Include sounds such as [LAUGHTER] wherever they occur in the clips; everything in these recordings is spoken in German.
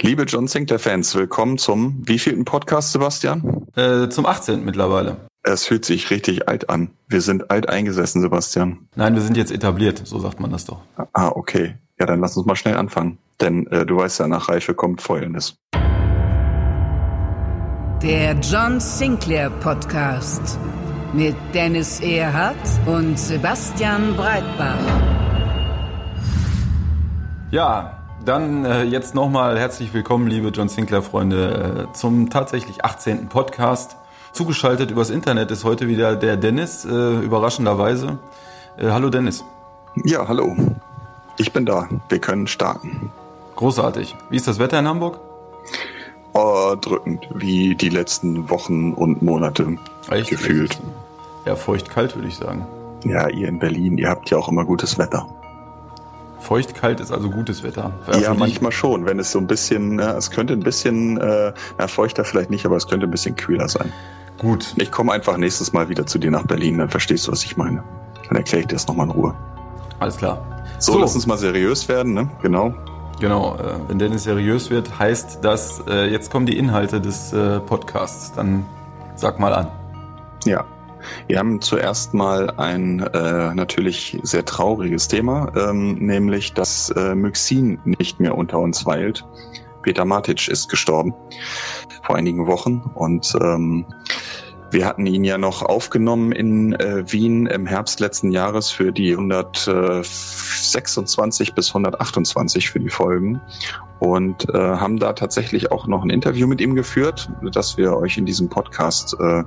Liebe John Sinclair-Fans, willkommen zum wievielten Podcast, Sebastian? Äh, zum 18. mittlerweile. Es fühlt sich richtig alt an. Wir sind alt eingesessen, Sebastian. Nein, wir sind jetzt etabliert, so sagt man das doch. Ah, okay. Ja, dann lass uns mal schnell anfangen. Denn äh, du weißt ja, nach Reife kommt Fäulnis. Der John Sinclair Podcast mit Dennis Erhardt und Sebastian Breitbach. Ja, dann äh, jetzt nochmal herzlich willkommen, liebe John Sinclair-Freunde, äh, zum tatsächlich 18. Podcast. Zugeschaltet übers Internet ist heute wieder der Dennis, äh, überraschenderweise. Äh, hallo Dennis. Ja, hallo. Ich bin da. Wir können starten. Großartig. Wie ist das Wetter in Hamburg? Oh, drückend, wie die letzten Wochen und Monate Echt? gefühlt. Ja, feucht-kalt würde ich sagen. Ja, ihr in Berlin, ihr habt ja auch immer gutes Wetter. Feucht-kalt ist also gutes Wetter. Ja, ja manchmal schon, wenn es so ein bisschen, äh, es könnte ein bisschen, äh, na, feuchter vielleicht nicht, aber es könnte ein bisschen kühler sein. Gut. Ich komme einfach nächstes Mal wieder zu dir nach Berlin, dann verstehst du, was ich meine. Dann erkläre ich dir das nochmal in Ruhe. Alles klar. So, so, lass uns mal seriös werden, ne? Genau. Genau, äh, wenn Dennis seriös wird, heißt das, äh, jetzt kommen die Inhalte des äh, Podcasts. Dann sag mal an. Ja, wir haben zuerst mal ein äh, natürlich sehr trauriges Thema, ähm, nämlich dass äh, Myxin nicht mehr unter uns weilt. Peter Matic ist gestorben vor einigen Wochen und ähm, wir hatten ihn ja noch aufgenommen in äh, Wien im Herbst letzten Jahres für die 126 bis 128 für die Folgen und äh, haben da tatsächlich auch noch ein Interview mit ihm geführt, das wir euch in diesem Podcast äh,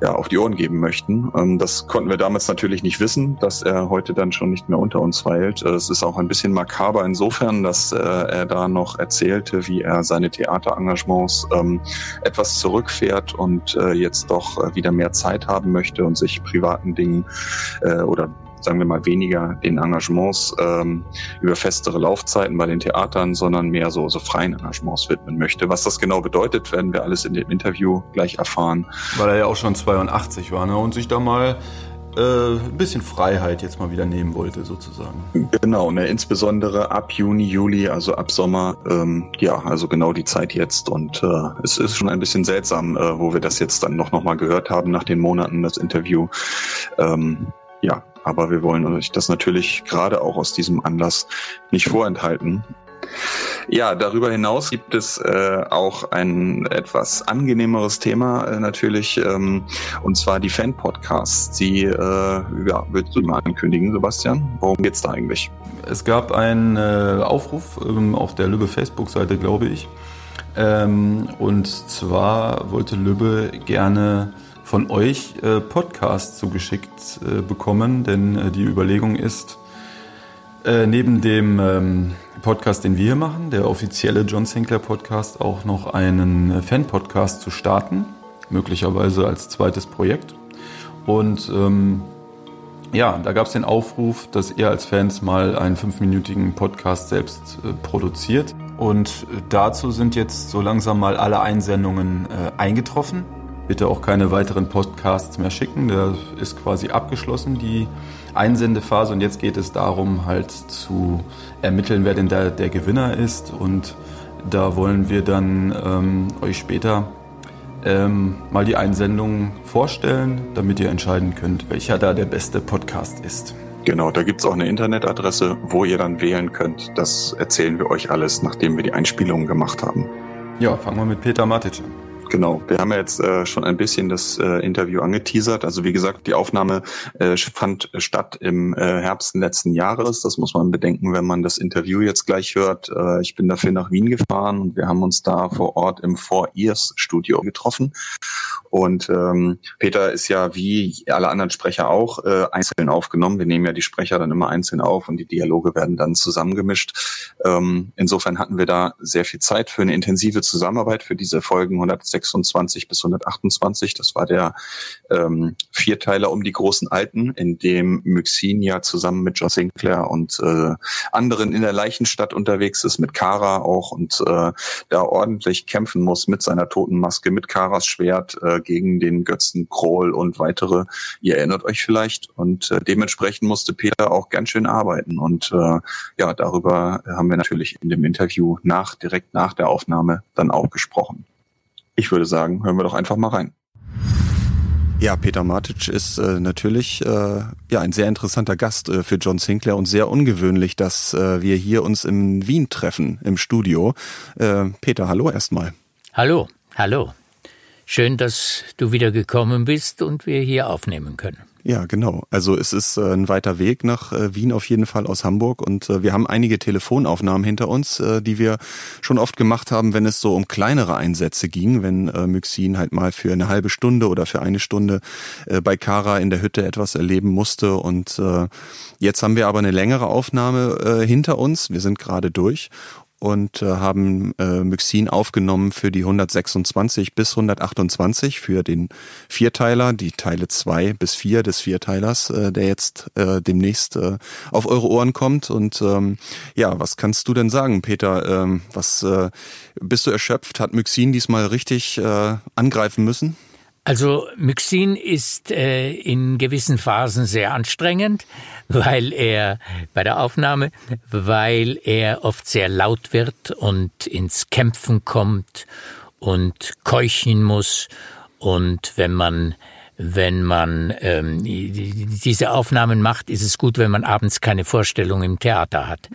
ja, auf die Ohren geben möchten. Ähm, das konnten wir damals natürlich nicht wissen, dass er heute dann schon nicht mehr unter uns weilt. Äh, es ist auch ein bisschen makaber insofern, dass äh, er da noch erzählte, wie er seine Theaterengagements ähm, etwas zurückfährt und äh, jetzt doch äh, wieder mehr Zeit haben möchte und sich privaten Dingen äh, oder sagen wir mal, weniger den Engagements ähm, über festere Laufzeiten bei den Theatern, sondern mehr so, so freien Engagements widmen möchte. Was das genau bedeutet, werden wir alles in dem Interview gleich erfahren. Weil er ja auch schon 82 war ne? und sich da mal äh, ein bisschen Freiheit jetzt mal wieder nehmen wollte, sozusagen. Genau, ne, insbesondere ab Juni, Juli, also ab Sommer, ähm, ja, also genau die Zeit jetzt. Und äh, es ist schon ein bisschen seltsam, äh, wo wir das jetzt dann noch, noch mal gehört haben nach den Monaten, das Interview. Ähm, ja, aber wir wollen euch das natürlich gerade auch aus diesem Anlass nicht vorenthalten. Ja, darüber hinaus gibt es äh, auch ein etwas angenehmeres Thema äh, natürlich, ähm, und zwar die Fan-Podcasts. Die, äh, ja, würdest du mal ankündigen, Sebastian? Worum geht's da eigentlich? Es gab einen äh, Aufruf ähm, auf der Lübbe Facebook-Seite, glaube ich. Ähm, und zwar wollte Lübbe gerne von euch äh, Podcasts zugeschickt äh, bekommen, denn äh, die Überlegung ist, äh, neben dem ähm, Podcast, den wir hier machen, der offizielle John Sinclair Podcast, auch noch einen äh, Fan-Podcast zu starten, möglicherweise als zweites Projekt. Und ähm, ja, da gab es den Aufruf, dass ihr als Fans mal einen fünfminütigen Podcast selbst äh, produziert. Und dazu sind jetzt so langsam mal alle Einsendungen äh, eingetroffen bitte auch keine weiteren Podcasts mehr schicken. Der ist quasi abgeschlossen, die Einsendephase. Und jetzt geht es darum, halt zu ermitteln, wer denn der, der Gewinner ist. Und da wollen wir dann ähm, euch später ähm, mal die Einsendungen vorstellen, damit ihr entscheiden könnt, welcher da der beste Podcast ist. Genau, da gibt's auch eine Internetadresse, wo ihr dann wählen könnt. Das erzählen wir euch alles, nachdem wir die Einspielungen gemacht haben. Ja, fangen wir mit Peter Matic an. Genau, wir haben ja jetzt äh, schon ein bisschen das äh, Interview angeteasert. Also wie gesagt, die Aufnahme äh, fand statt im äh, Herbst letzten Jahres. Das muss man bedenken, wenn man das Interview jetzt gleich hört. Äh, ich bin dafür nach Wien gefahren und wir haben uns da vor Ort im Four Ears Studio getroffen. Und ähm, Peter ist ja wie alle anderen Sprecher auch äh, einzeln aufgenommen. Wir nehmen ja die Sprecher dann immer einzeln auf und die Dialoge werden dann zusammengemischt. Ähm, insofern hatten wir da sehr viel Zeit für eine intensive Zusammenarbeit für diese Folgen 126 bis 128. Das war der ähm, Vierteiler um die großen Alten, in dem Myxin ja zusammen mit John Sinclair und äh, anderen in der Leichenstadt unterwegs ist, mit Kara auch und äh, da ordentlich kämpfen muss mit seiner Totenmaske, mit Karas Schwert äh, gegen den Götzen Kroll und weitere. Ihr erinnert euch vielleicht und äh, dementsprechend musste Peter auch ganz schön arbeiten und äh, ja, darüber haben wir natürlich in dem Interview nach, direkt nach der Aufnahme dann auch gesprochen. Ich würde sagen, hören wir doch einfach mal rein. Ja, Peter Matic ist äh, natürlich äh, ja ein sehr interessanter Gast äh, für John Sinclair und sehr ungewöhnlich, dass äh, wir hier uns in Wien treffen im Studio. Äh, Peter, hallo erstmal. Hallo, hallo. Schön, dass du wieder gekommen bist und wir hier aufnehmen können. Ja, genau. Also es ist äh, ein weiter Weg nach äh, Wien auf jeden Fall aus Hamburg und äh, wir haben einige Telefonaufnahmen hinter uns, die wir schon oft gemacht haben, wenn es so um kleinere Einsätze ging, wenn Myxin halt mal für eine halbe Stunde oder für eine Stunde bei Kara in der Hütte etwas erleben musste und jetzt haben wir aber eine längere Aufnahme hinter uns. Wir sind gerade durch und äh, haben äh, Myxin aufgenommen für die 126 bis 128 für den Vierteiler, die Teile zwei bis vier des Vierteilers, äh, der jetzt äh, demnächst äh, auf eure Ohren kommt. Und ähm, ja, was kannst du denn sagen, Peter? Ähm, was äh, bist du erschöpft? Hat Myxin diesmal richtig äh, angreifen müssen? Also Myxin ist äh, in gewissen Phasen sehr anstrengend, [LAUGHS] weil er bei der Aufnahme, weil er oft sehr laut wird und ins Kämpfen kommt und keuchen muss. Und wenn man wenn man ähm, diese Aufnahmen macht, ist es gut, wenn man abends keine Vorstellung im Theater hat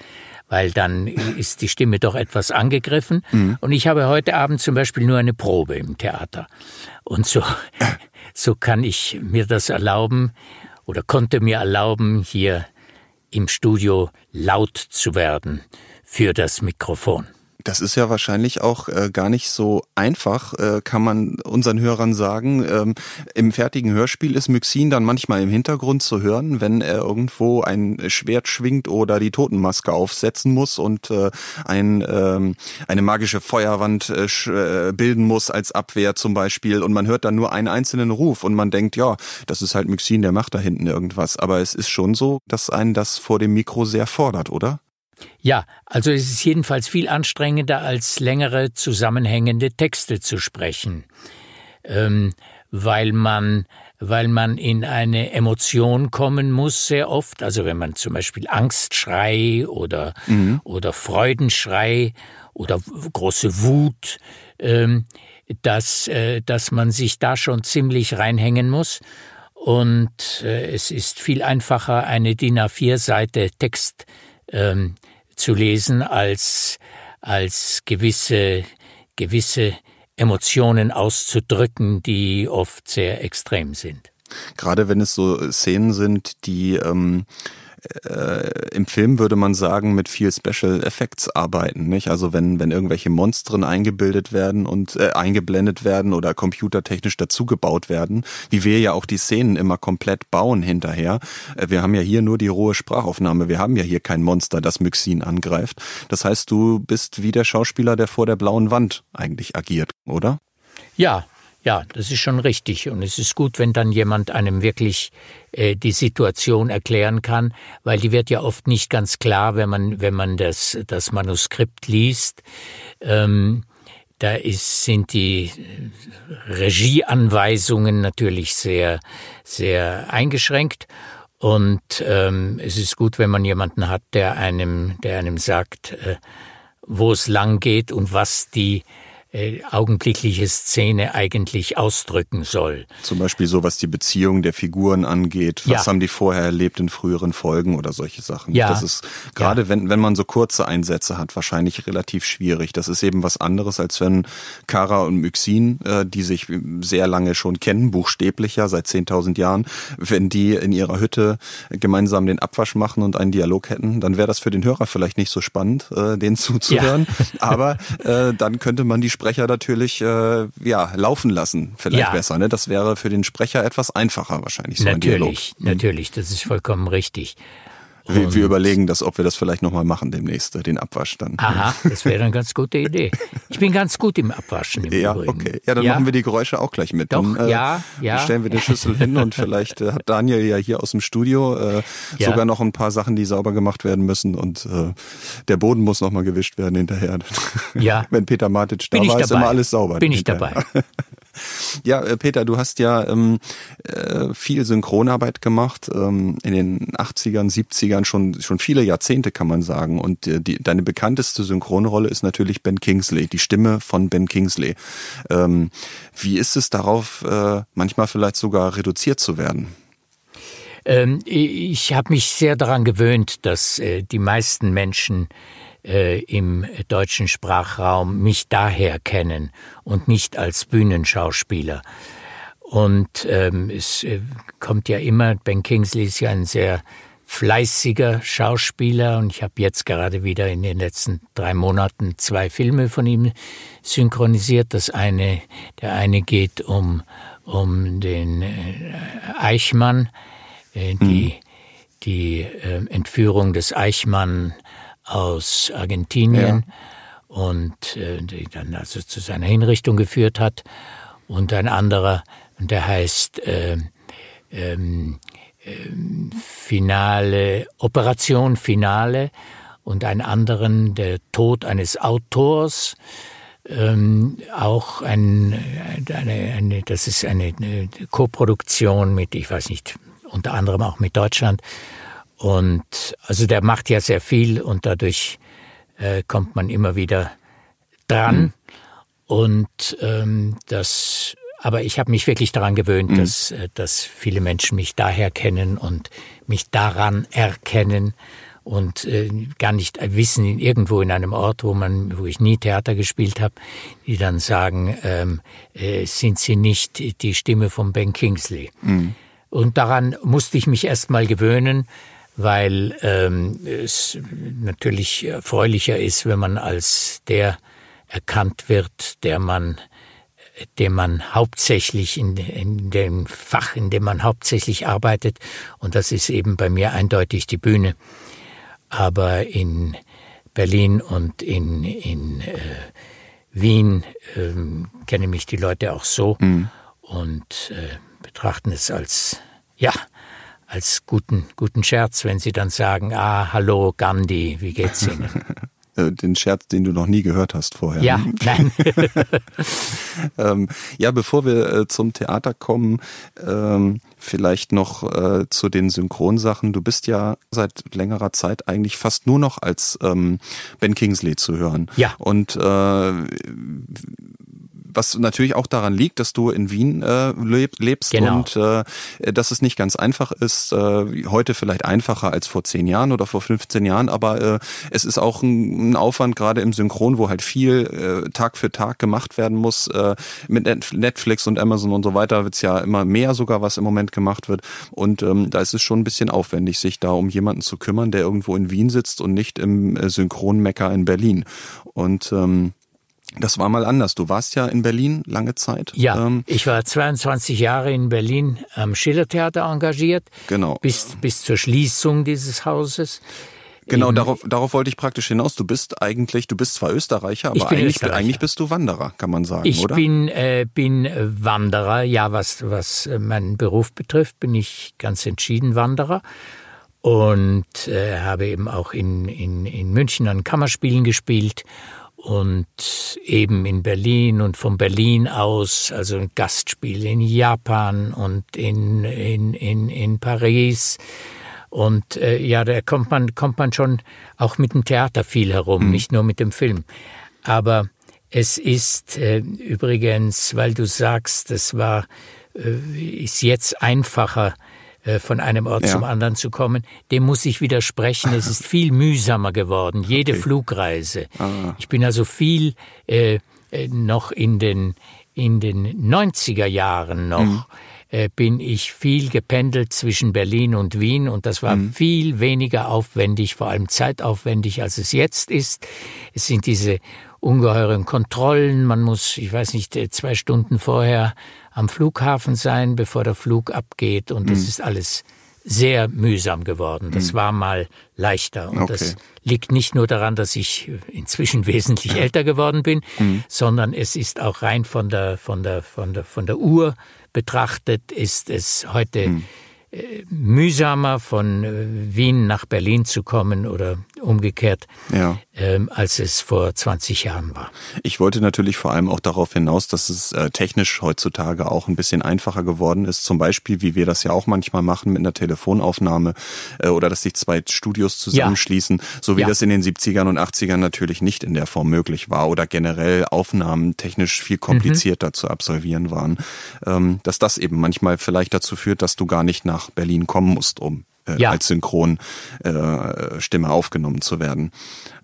weil dann ist die Stimme doch etwas angegriffen. Mhm. Und ich habe heute Abend zum Beispiel nur eine Probe im Theater. Und so, [LAUGHS] so kann ich mir das erlauben oder konnte mir erlauben, hier im Studio laut zu werden für das Mikrofon. Das ist ja wahrscheinlich auch äh, gar nicht so einfach, äh, kann man unseren Hörern sagen. Ähm, Im fertigen Hörspiel ist Myxin dann manchmal im Hintergrund zu hören, wenn er irgendwo ein Schwert schwingt oder die Totenmaske aufsetzen muss und äh, ein, ähm, eine magische Feuerwand äh, äh, bilden muss als Abwehr zum Beispiel. Und man hört dann nur einen einzelnen Ruf und man denkt, ja, das ist halt Myxin, der macht da hinten irgendwas. Aber es ist schon so, dass einen das vor dem Mikro sehr fordert, oder? Ja, also es ist jedenfalls viel anstrengender, als längere zusammenhängende Texte zu sprechen, ähm, weil man weil man in eine Emotion kommen muss sehr oft. Also wenn man zum Beispiel Angstschrei oder mhm. oder Freudenschrei oder große Wut, ähm, dass äh, dass man sich da schon ziemlich reinhängen muss. Und äh, es ist viel einfacher, eine DIN A4 Seite Text ähm, zu lesen als, als gewisse, gewisse Emotionen auszudrücken, die oft sehr extrem sind. Gerade wenn es so Szenen sind, die ähm, äh, im Film würde man sagen, mit viel Special Effects arbeiten, nicht? Also wenn, wenn irgendwelche Monstren eingebildet werden und äh, eingeblendet werden oder computertechnisch dazugebaut werden, wie wir ja auch die Szenen immer komplett bauen hinterher. Äh, wir haben ja hier nur die rohe Sprachaufnahme. Wir haben ja hier kein Monster, das Myxin angreift. Das heißt, du bist wie der Schauspieler, der vor der blauen Wand eigentlich agiert, oder? Ja, ja, das ist schon richtig. Und es ist gut, wenn dann jemand einem wirklich äh, die Situation erklären kann, weil die wird ja oft nicht ganz klar, wenn man, wenn man das, das Manuskript liest. Ähm, da ist, sind die Regieanweisungen natürlich sehr, sehr eingeschränkt. Und ähm, es ist gut, wenn man jemanden hat, der einem, der einem sagt, äh, wo es lang geht und was die äh, augenblickliche Szene eigentlich ausdrücken soll. Zum Beispiel so, was die Beziehung der Figuren angeht. Was ja. haben die vorher erlebt in früheren Folgen oder solche Sachen. Ja. Das ist gerade, ja. wenn, wenn man so kurze Einsätze hat, wahrscheinlich relativ schwierig. Das ist eben was anderes, als wenn Kara und Myxin, äh, die sich sehr lange schon kennen, buchstäblicher seit 10.000 Jahren, wenn die in ihrer Hütte gemeinsam den Abwasch machen und einen Dialog hätten, dann wäre das für den Hörer vielleicht nicht so spannend, äh, den [LAUGHS] zuzuhören. Ja. Aber äh, dann könnte man die Sprecher natürlich äh, ja laufen lassen, vielleicht Ja. besser. Ne? Das wäre für den Sprecher etwas einfacher wahrscheinlich so natürlich, natürlich, das ist vollkommen richtig. Wir, wir überlegen das, ob wir das vielleicht nochmal machen demnächst, äh, den Abwasch dann. Aha, [LAUGHS] das wäre eine ganz gute Idee. Ich bin ganz gut im Abwaschen im Ja, Übrigen. okay. Ja, dann machen wir die Geräusche auch gleich mit. Doch, dann, ja, ja. Stellen wir die Schüssel hin und [LAUGHS] vielleicht äh, hat Daniel ja hier aus dem Studio äh, Ja. sogar noch ein paar Sachen, die sauber gemacht werden müssen und äh, der Boden muss nochmal gewischt werden hinterher. Ja. [LAUGHS] Wenn Peter Matic da war, ist immer alles sauber. Bin ich hinterher. dabei. [LAUGHS] Ja, äh, Peter, du hast ja ähm, äh, viel Synchronarbeit gemacht, ähm, in den 80ern, 70ern, schon, schon viele Jahrzehnte kann man sagen. Und äh, die, deine bekannteste Synchronrolle ist natürlich Ben Kingsley, die Stimme von Ben Kingsley. Ähm, wie ist es darauf, äh, manchmal vielleicht sogar reduziert zu werden? Ähm, ich habe mich sehr daran gewöhnt, dass die meisten Menschen äh, im deutschen Sprachraum mich daher kennen und nicht als Bühnenschauspieler. Und ähm, es äh, kommt ja immer, Ben Kingsley ist ja ein sehr fleißiger Schauspieler und ich habe jetzt gerade wieder in den letzten drei Monaten zwei Filme von ihm synchronisiert. Das eine, der eine geht um um den äh, Eichmann, äh, die die äh, Entführung des Eichmann aus Argentinien und äh, die dann also zu seiner Hinrichtung geführt hat. Und ein anderer, der heißt äh, ähm, ähm, Finale, Operation Finale und einen anderen, der Tod eines Autors, ähm, auch ein, eine, eine, das ist eine, eine Koproduktion mit, ich weiß nicht, unter anderem auch mit Deutschland. Und also der macht ja sehr viel und dadurch äh, kommt man immer wieder dran. Und ähm, das, aber ich habe mich wirklich daran gewöhnt, dass, äh, dass viele Menschen mich daher kennen und mich daran erkennen und äh, gar nicht wissen, in, irgendwo in einem Ort, wo man, wo ich nie Theater gespielt habe, die dann sagen, ähm, äh, sind Sie nicht die Stimme von Ben Kingsley? Und daran musste ich mich erst mal gewöhnen, weil ähm, es natürlich erfreulicher ist, wenn man als der erkannt wird, der man dem man hauptsächlich in, in dem Fach, in dem man hauptsächlich arbeitet. Und das ist eben bei mir eindeutig die Bühne. Aber in Berlin und in, in äh, Wien ähm, kennen mich die Leute auch so und äh, betrachten es als, ja, als guten, guten Scherz, wenn sie dann sagen, ah, hallo Gandhi, wie geht's Ihnen? [LAUGHS] Äh, den Scherz, den du noch nie gehört hast vorher. ja, nein. [LAUGHS] [LAUGHS] Ähm, ja, bevor wir äh, zum Theater kommen, ähm, vielleicht noch äh, zu den Synchronsachen. Du bist ja seit längerer Zeit eigentlich fast nur noch als ähm, Ben Kingsley zu hören. Ja. Und äh, was natürlich auch daran liegt, dass du in Wien äh, leb, lebst Genau. und äh, dass es nicht ganz einfach ist, äh, heute vielleicht einfacher als vor zehn Jahren oder vor 15 Jahren, aber äh, es ist auch ein, ein Aufwand, gerade im Synchron, wo halt viel äh, Tag für Tag gemacht werden muss. Äh, mit Net- Netflix und Amazon und so weiter wird's ja immer mehr sogar, was im Moment gemacht wird. Und ähm, da ist es schon ein bisschen aufwendig, sich da um jemanden zu kümmern, der irgendwo in Wien sitzt und nicht im äh, Synchronmecker in Berlin. Und ähm, das war mal anders. Du warst ja in Berlin lange Zeit. Ja, Ähm, ich war 22 Jahre in Berlin am Schillertheater engagiert. Genau. Bis, bis zur Schließung dieses Hauses. Genau, Eben- darauf, darauf wollte ich praktisch hinaus. Du bist eigentlich, du bist zwar Österreicher, Ich aber eigentlich, Österreicher. eigentlich bist du Wanderer, kann man sagen, Ich oder? bin, äh, bin Wanderer, ja, was, was äh, meinen Beruf betrifft, bin ich ganz entschieden Wanderer und äh, habe eben auch in, in, in München an Kammerspielen gespielt und eben in Berlin und von Berlin aus, also ein Gastspiel in Japan und in, in, in, in Paris. Und äh, ja, da kommt man, kommt man schon auch mit dem Theater viel herum, nicht nur mit dem Film. Aber es ist äh, übrigens, weil du sagst, das war, äh, ist jetzt einfacher, von einem Ort Ja. zum anderen zu kommen, dem muss ich widersprechen. Es ist viel mühsamer geworden, jede Flugreise. Ich bin also viel äh, äh, noch in den, in den 90er Jahren noch. äh, Bin ich viel gependelt zwischen Berlin und Wien und das war viel weniger aufwendig, vor allem zeitaufwendig, als es jetzt ist. Es sind diese ungeheuren Kontrollen. Man muss, ich weiß nicht, äh, zwei Stunden vorher am Flughafen sein, bevor der Flug abgeht. Und das mhm. ist alles sehr mühsam geworden. Das mhm. war mal leichter. Und okay. das liegt nicht nur daran, dass ich inzwischen [LAUGHS] wesentlich [LAUGHS] älter geworden bin, mhm. sondern es ist auch rein von der, von der, von der, von der Uhr betrachtet, ist es heute mhm mühsamer von äh, Wien nach Berlin zu kommen oder umgekehrt, ja. ähm, als es vor 20 Jahren war. Ich wollte natürlich vor allem auch darauf hinaus, dass es äh, technisch heutzutage auch ein bisschen einfacher geworden ist. Zum Beispiel, wie wir das ja auch manchmal machen mit einer Telefonaufnahme äh, oder dass sich zwei Studios zusammenschließen, ja. so wie ja. das in den 70ern und 80ern natürlich nicht in der Form möglich war oder generell Aufnahmen technisch viel komplizierter mhm. zu absolvieren waren. Ähm, dass das eben manchmal vielleicht dazu führt, dass du gar nicht nach Berlin kommen musst, um äh, ja. als Synchronstimme äh, aufgenommen zu werden.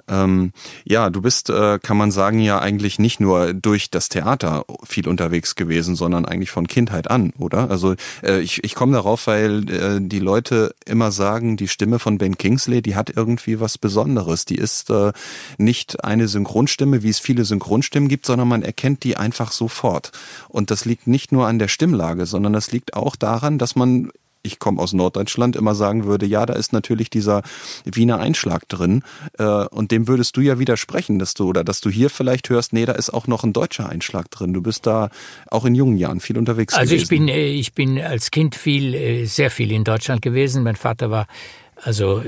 Ähm, ja, du bist, äh, kann man sagen, ja eigentlich nicht nur durch das Theater viel unterwegs gewesen, sondern eigentlich von Kindheit an, oder? Also äh, ich, ich komme darauf, weil äh, die Leute immer sagen, die Stimme von Ben Kingsley, die hat irgendwie was Besonderes. Die ist äh, nicht eine Synchronstimme, wie es viele Synchronstimmen gibt, sondern man erkennt die einfach sofort. Und das liegt nicht nur an der Stimmlage, sondern das liegt auch daran, dass man ich komme aus Norddeutschland, immer sagen würde, ja, da ist natürlich dieser Wiener Einschlag drin. Äh, und dem würdest du ja widersprechen, dass du, oder dass du hier vielleicht hörst, nee, da ist auch noch ein deutscher Einschlag drin. Du bist da auch in jungen Jahren viel unterwegs also gewesen. Ich bin, äh, ich bin als Kind viel, äh, sehr viel in Deutschland gewesen. Mein Vater war also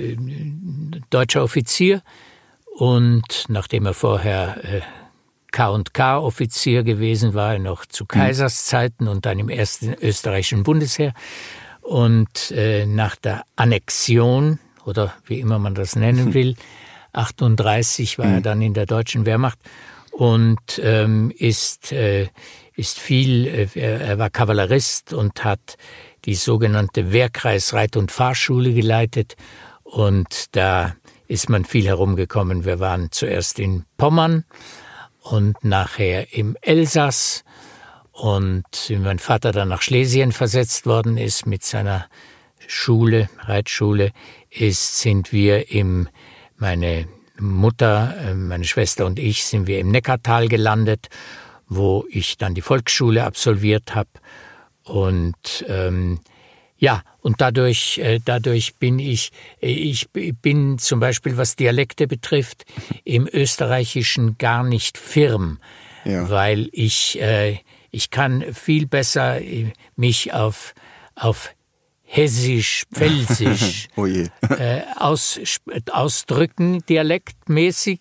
deutscher Offizier und nachdem er vorher K&K Offizier gewesen war, noch zu hm. Kaiserszeiten und dann im ersten österreichischen Bundesheer und äh, nach der Annexion oder wie immer man das nennen [LAUGHS] will, 38 war er mhm. dann in der deutschen Wehrmacht und ähm, ist, äh, ist viel, äh, er war Kavallerist und hat die sogenannte Wehrkreis Reit- und Fahrschule geleitet und da ist man viel herumgekommen. Wir waren zuerst in Pommern und nachher im Elsass und wie mein Vater dann nach Schlesien versetzt worden ist mit seiner Schule, Reitschule, ist, sind wir im, meine Mutter, äh, meine Schwester und ich sind wir im Neckartal gelandet, wo ich dann die Volksschule absolviert habe. Und ähm, ja, und dadurch, äh, dadurch bin ich, ich bin zum Beispiel, was Dialekte betrifft, im Österreichischen gar nicht firm, ja. weil ich äh, ich kann viel besser äh, mich auf, auf hessisch, [LAUGHS] pfälzisch oh äh, aus, ausdrücken, dialektmäßig,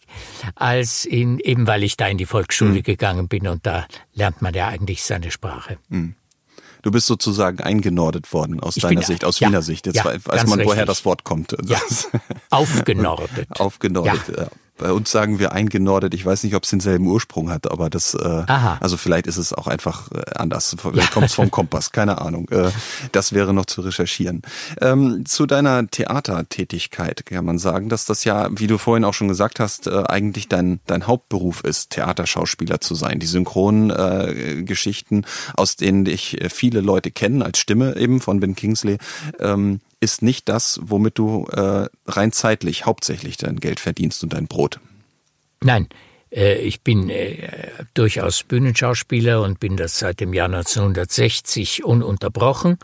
als in, eben weil ich da in die Volksschule mhm. gegangen bin und da lernt man ja eigentlich seine Sprache. Mhm. Du bist sozusagen eingenordet worden aus ich deiner bin, Sicht, aus ja, Wiener Sicht. Jetzt ja, weiß man, woher das Wort kommt. Ja, [LAUGHS] aufgenordet. aufgenordet, ja. Bei uns sagen wir eingenordet. Ich weiß nicht, ob es denselben Ursprung hat, aber das, äh, also vielleicht ist es auch einfach äh, anders. Vielleicht kommt es vom [LAUGHS] Kompass, keine Ahnung. Äh, das wäre noch zu recherchieren. Ähm, zu deiner Theatertätigkeit kann man sagen, dass das ja, wie du vorhin auch schon gesagt hast, äh, eigentlich dein, dein Hauptberuf ist, Theaterschauspieler zu sein. Die synchronen äh, Geschichten, aus denen dich viele Leute kennen, als Stimme eben von Ben Kingsley. Ähm, ist nicht das, womit du äh, rein zeitlich hauptsächlich dein Geld verdienst und dein Brot. Nein, äh, ich bin äh, durchaus Bühnenschauspieler und bin das seit dem Jahr 1960 ununterbrochen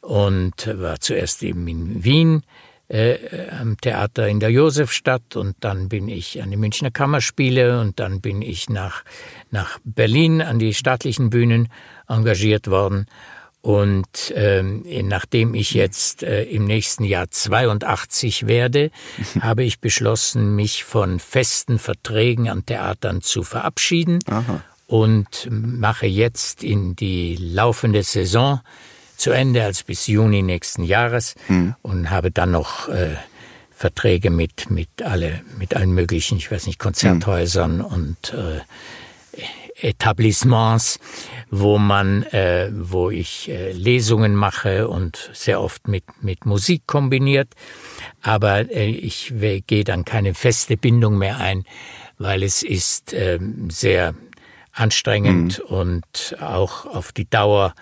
und war zuerst eben in Wien äh, am Theater in der Josefstadt und dann bin ich an die Münchner Kammerspiele und dann bin ich nach, nach Berlin an die staatlichen Bühnen engagiert worden und ähm, nachdem ich jetzt äh, im nächsten Jahr 82 werde, [LAUGHS] habe ich beschlossen, mich von festen Verträgen an Theatern zu verabschieden Aha. und mache jetzt in die laufende Saison zu Ende, als bis Juni nächsten Jahres mhm. und habe dann noch äh, Verträge mit mit alle mit allen möglichen, ich weiß nicht, Konzerthäusern mhm. und äh, Etablissements, wo man, äh, wo ich äh, Lesungen mache und sehr oft mit mit Musik kombiniert. Aber äh, ich gehe dann keine feste Bindung mehr ein, weil es ist äh, sehr anstrengend mhm. und auch auf die Dauer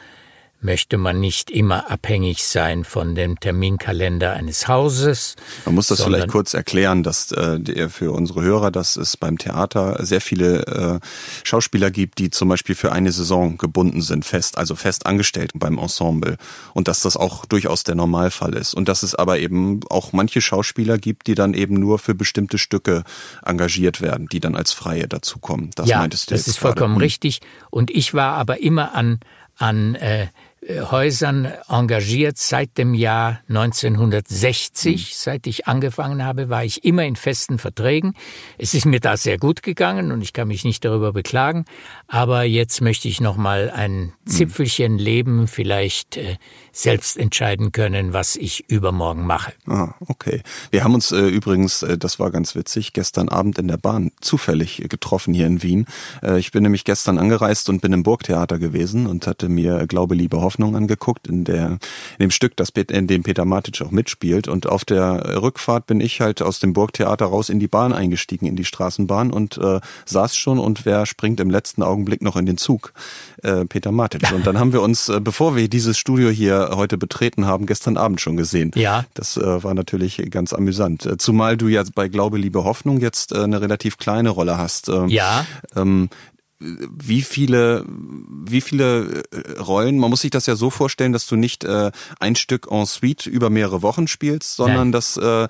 möchte man nicht immer abhängig sein von dem Terminkalender eines Hauses. Man muss das vielleicht kurz erklären, dass äh, für unsere Hörer, dass es beim Theater sehr viele äh, Schauspieler gibt, die zum Beispiel für eine Saison gebunden sind, fest, also fest angestellt beim Ensemble. Und dass das auch durchaus der Normalfall ist. Und dass es aber eben auch manche Schauspieler gibt, die dann eben nur für bestimmte Stücke engagiert werden, die dann als Freie dazukommen. Das ja, meintest du das ist vollkommen gerade. Hm. richtig. Und ich war aber immer an an äh, Häusern engagiert seit dem Jahr 1960. Mhm. Seit ich angefangen habe, war ich immer in festen Verträgen. Es ist mir da sehr gut gegangen und ich kann mich nicht darüber beklagen. Aber jetzt möchte ich noch mal ein. Zipfelchen leben, vielleicht äh, selbst entscheiden können, was ich übermorgen mache. Ah, okay. Wir haben uns äh, übrigens, äh, das war ganz witzig, gestern Abend in der Bahn zufällig getroffen hier in Wien. Äh, ich bin nämlich gestern angereist und bin im Burgtheater gewesen und hatte mir Glaube, Liebe, Hoffnung angeguckt, in, der, in dem Stück, das, in dem Peter Matic auch mitspielt. Und auf der Rückfahrt bin ich halt aus dem Burgtheater raus in die Bahn eingestiegen, in die Straßenbahn und äh, saß schon und wer springt im letzten Augenblick noch in den Zug? Äh, Peter Matic. Und dann haben wir uns, äh, bevor wir dieses Studio hier heute betreten haben, gestern Abend schon gesehen. Ja. Das äh, war natürlich ganz amüsant. Äh, zumal du ja bei Glaube, Liebe, Hoffnung jetzt äh, eine relativ kleine Rolle hast. Ähm, ja. Ähm, wie viele, wie viele äh, Rollen, man muss sich das ja so vorstellen, dass du nicht äh, ein Stück en suite über mehrere Wochen spielst, sondern Nein. dass äh, äh,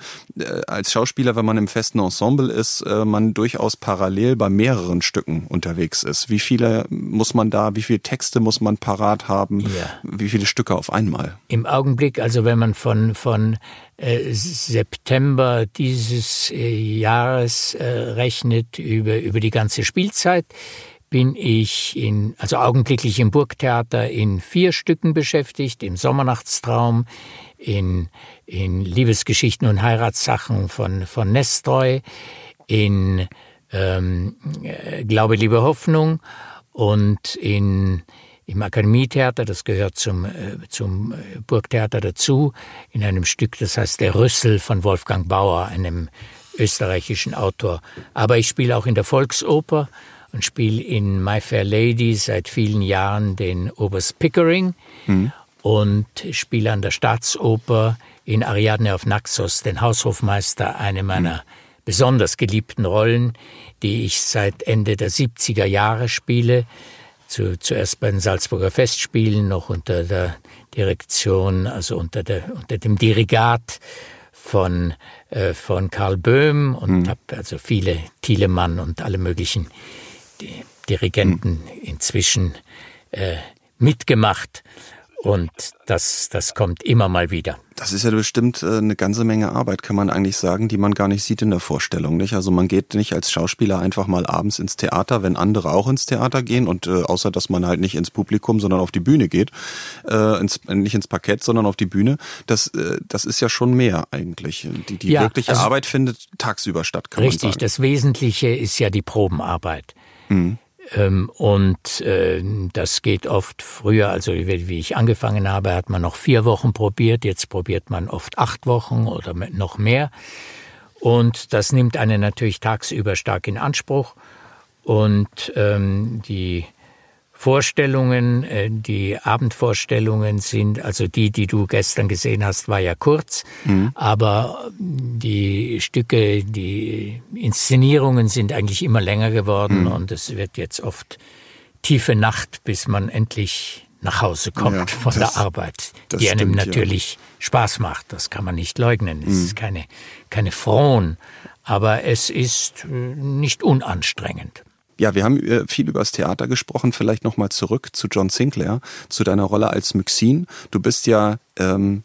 als Schauspieler, wenn man im festen Ensemble ist, äh, man durchaus parallel bei mehreren Stücken unterwegs ist. Wie viele muss man da, wie viele Texte muss man parat haben, ja. wie viele Stücke auf einmal? Im Augenblick, also wenn man von, von September dieses Jahres rechnet über, über die ganze Spielzeit, bin ich in, also augenblicklich im Burgtheater in vier Stücken beschäftigt, im Sommernachtstraum, in, in Liebesgeschichten und Heiratssachen von, von Nestroy, in ähm, Glaube, Liebe, Hoffnung und in, im Akademietheater, das gehört zum, äh, zum Burgtheater dazu, in einem Stück, das heißt Der Rüssel von Wolfgang Bauer, einem österreichischen Autor. Aber ich spiele auch in der Volksoper und spiele in My Fair Lady seit vielen Jahren den Oberst Pickering mhm. und spiele an der Staatsoper in Ariadne auf Naxos den Haushofmeister, eine meiner mhm. besonders geliebten Rollen, die ich seit Ende der 70er Jahre spiele. Zu, zuerst bei den Salzburger Festspielen, noch unter der Direktion, also unter, der, unter dem Dirigat von, äh, von Karl Böhm und mhm. habe also viele Thielemann und alle möglichen Dirigenten inzwischen äh, mitgemacht. Und das, das kommt immer mal wieder. Das ist ja bestimmt äh, eine ganze Menge Arbeit, kann man eigentlich sagen, die man gar nicht sieht in der Vorstellung, nicht? Also man geht nicht als Schauspieler einfach mal abends ins Theater, wenn andere auch ins Theater gehen und äh, außer dass man halt nicht ins Publikum, sondern auf die Bühne geht, äh, ins, nicht ins Parkett, sondern auf die Bühne. Das, äh, das ist ja schon mehr eigentlich. Die, die ja, wirkliche also Arbeit findet tagsüber statt, kann richtig, man sagen. Richtig, das Wesentliche ist ja die Probenarbeit. Mhm. Ähm, und äh, das geht oft früher, also wie, ich angefangen habe, hat man noch vier Wochen probiert, jetzt probiert man oft acht Wochen oder noch mehr. Und das nimmt einen natürlich tagsüber stark in Anspruch. Und ähm, die Vorstellungen, äh, die Abendvorstellungen sind, also die, die du gestern gesehen hast, war ja kurz, mhm. aber die Stücke, die Inszenierungen sind eigentlich immer länger geworden mhm. und es wird jetzt oft tiefe Nacht, bis man endlich nach Hause kommt ja, von das, der Arbeit, die einem stimmt, natürlich ja. Spaß macht. Das kann man nicht leugnen. Es mhm. ist keine, keine Frohn, aber es ist äh, nicht unanstrengend. Ja, wir haben äh, viel über das Theater gesprochen. Vielleicht nochmal zurück zu John Sinclair, zu deiner Rolle als Myxin. Du bist ja ähm,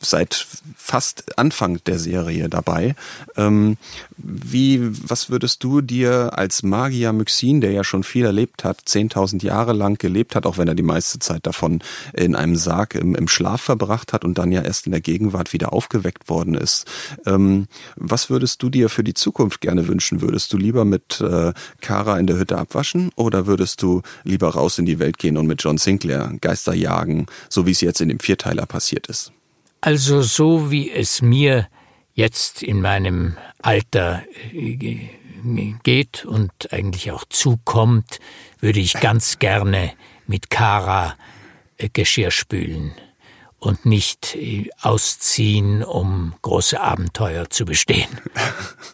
seit fast Anfang der Serie dabei. Ähm, wie, was würdest du dir als Magier Myxin, der ja schon viel erlebt hat, 10.000 Jahre lang gelebt hat, auch wenn er die meiste Zeit davon in einem Sarg im, im Schlaf verbracht hat und dann ja erst in der Gegenwart wieder aufgeweckt worden ist, ähm, was würdest du dir für die Zukunft gerne wünschen? Würdest du lieber mit äh, Kara in der Hütte abwaschen oder würdest du lieber raus in die Welt gehen und mit John Sinclair Geister jagen, so wie es jetzt in dem Vierteiler passiert ist? Also so wie es mir jetzt in meinem Alter äh, geht und eigentlich auch zukommt, würde ich ganz gerne mit Kara äh, Geschirr spülen und nicht äh, ausziehen, um große Abenteuer zu bestehen. [LAUGHS]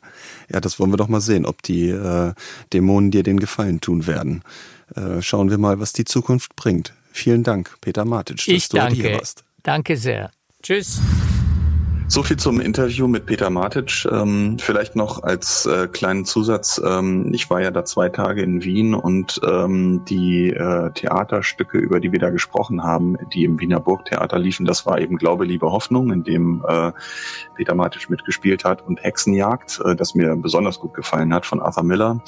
Ja, das wollen wir doch mal sehen, ob die äh, Dämonen dir den Gefallen tun werden. Äh, schauen wir mal, was die Zukunft bringt. Vielen Dank, Peter Matic, dass ich du danke. hier warst. Danke sehr. Tschüss. So viel zum Interview mit Peter Matic. Ähm, vielleicht noch als äh, kleinen Zusatz. Ähm, ich war ja da zwei Tage in Wien und ähm, die äh, Theaterstücke, über die wir da gesprochen haben, die im Wiener Burgtheater liefen, das war eben Glaube, Liebe, Hoffnung, in dem äh, Peter Matic mitgespielt hat und Hexenjagd, äh, das mir besonders gut gefallen hat von Arthur Miller.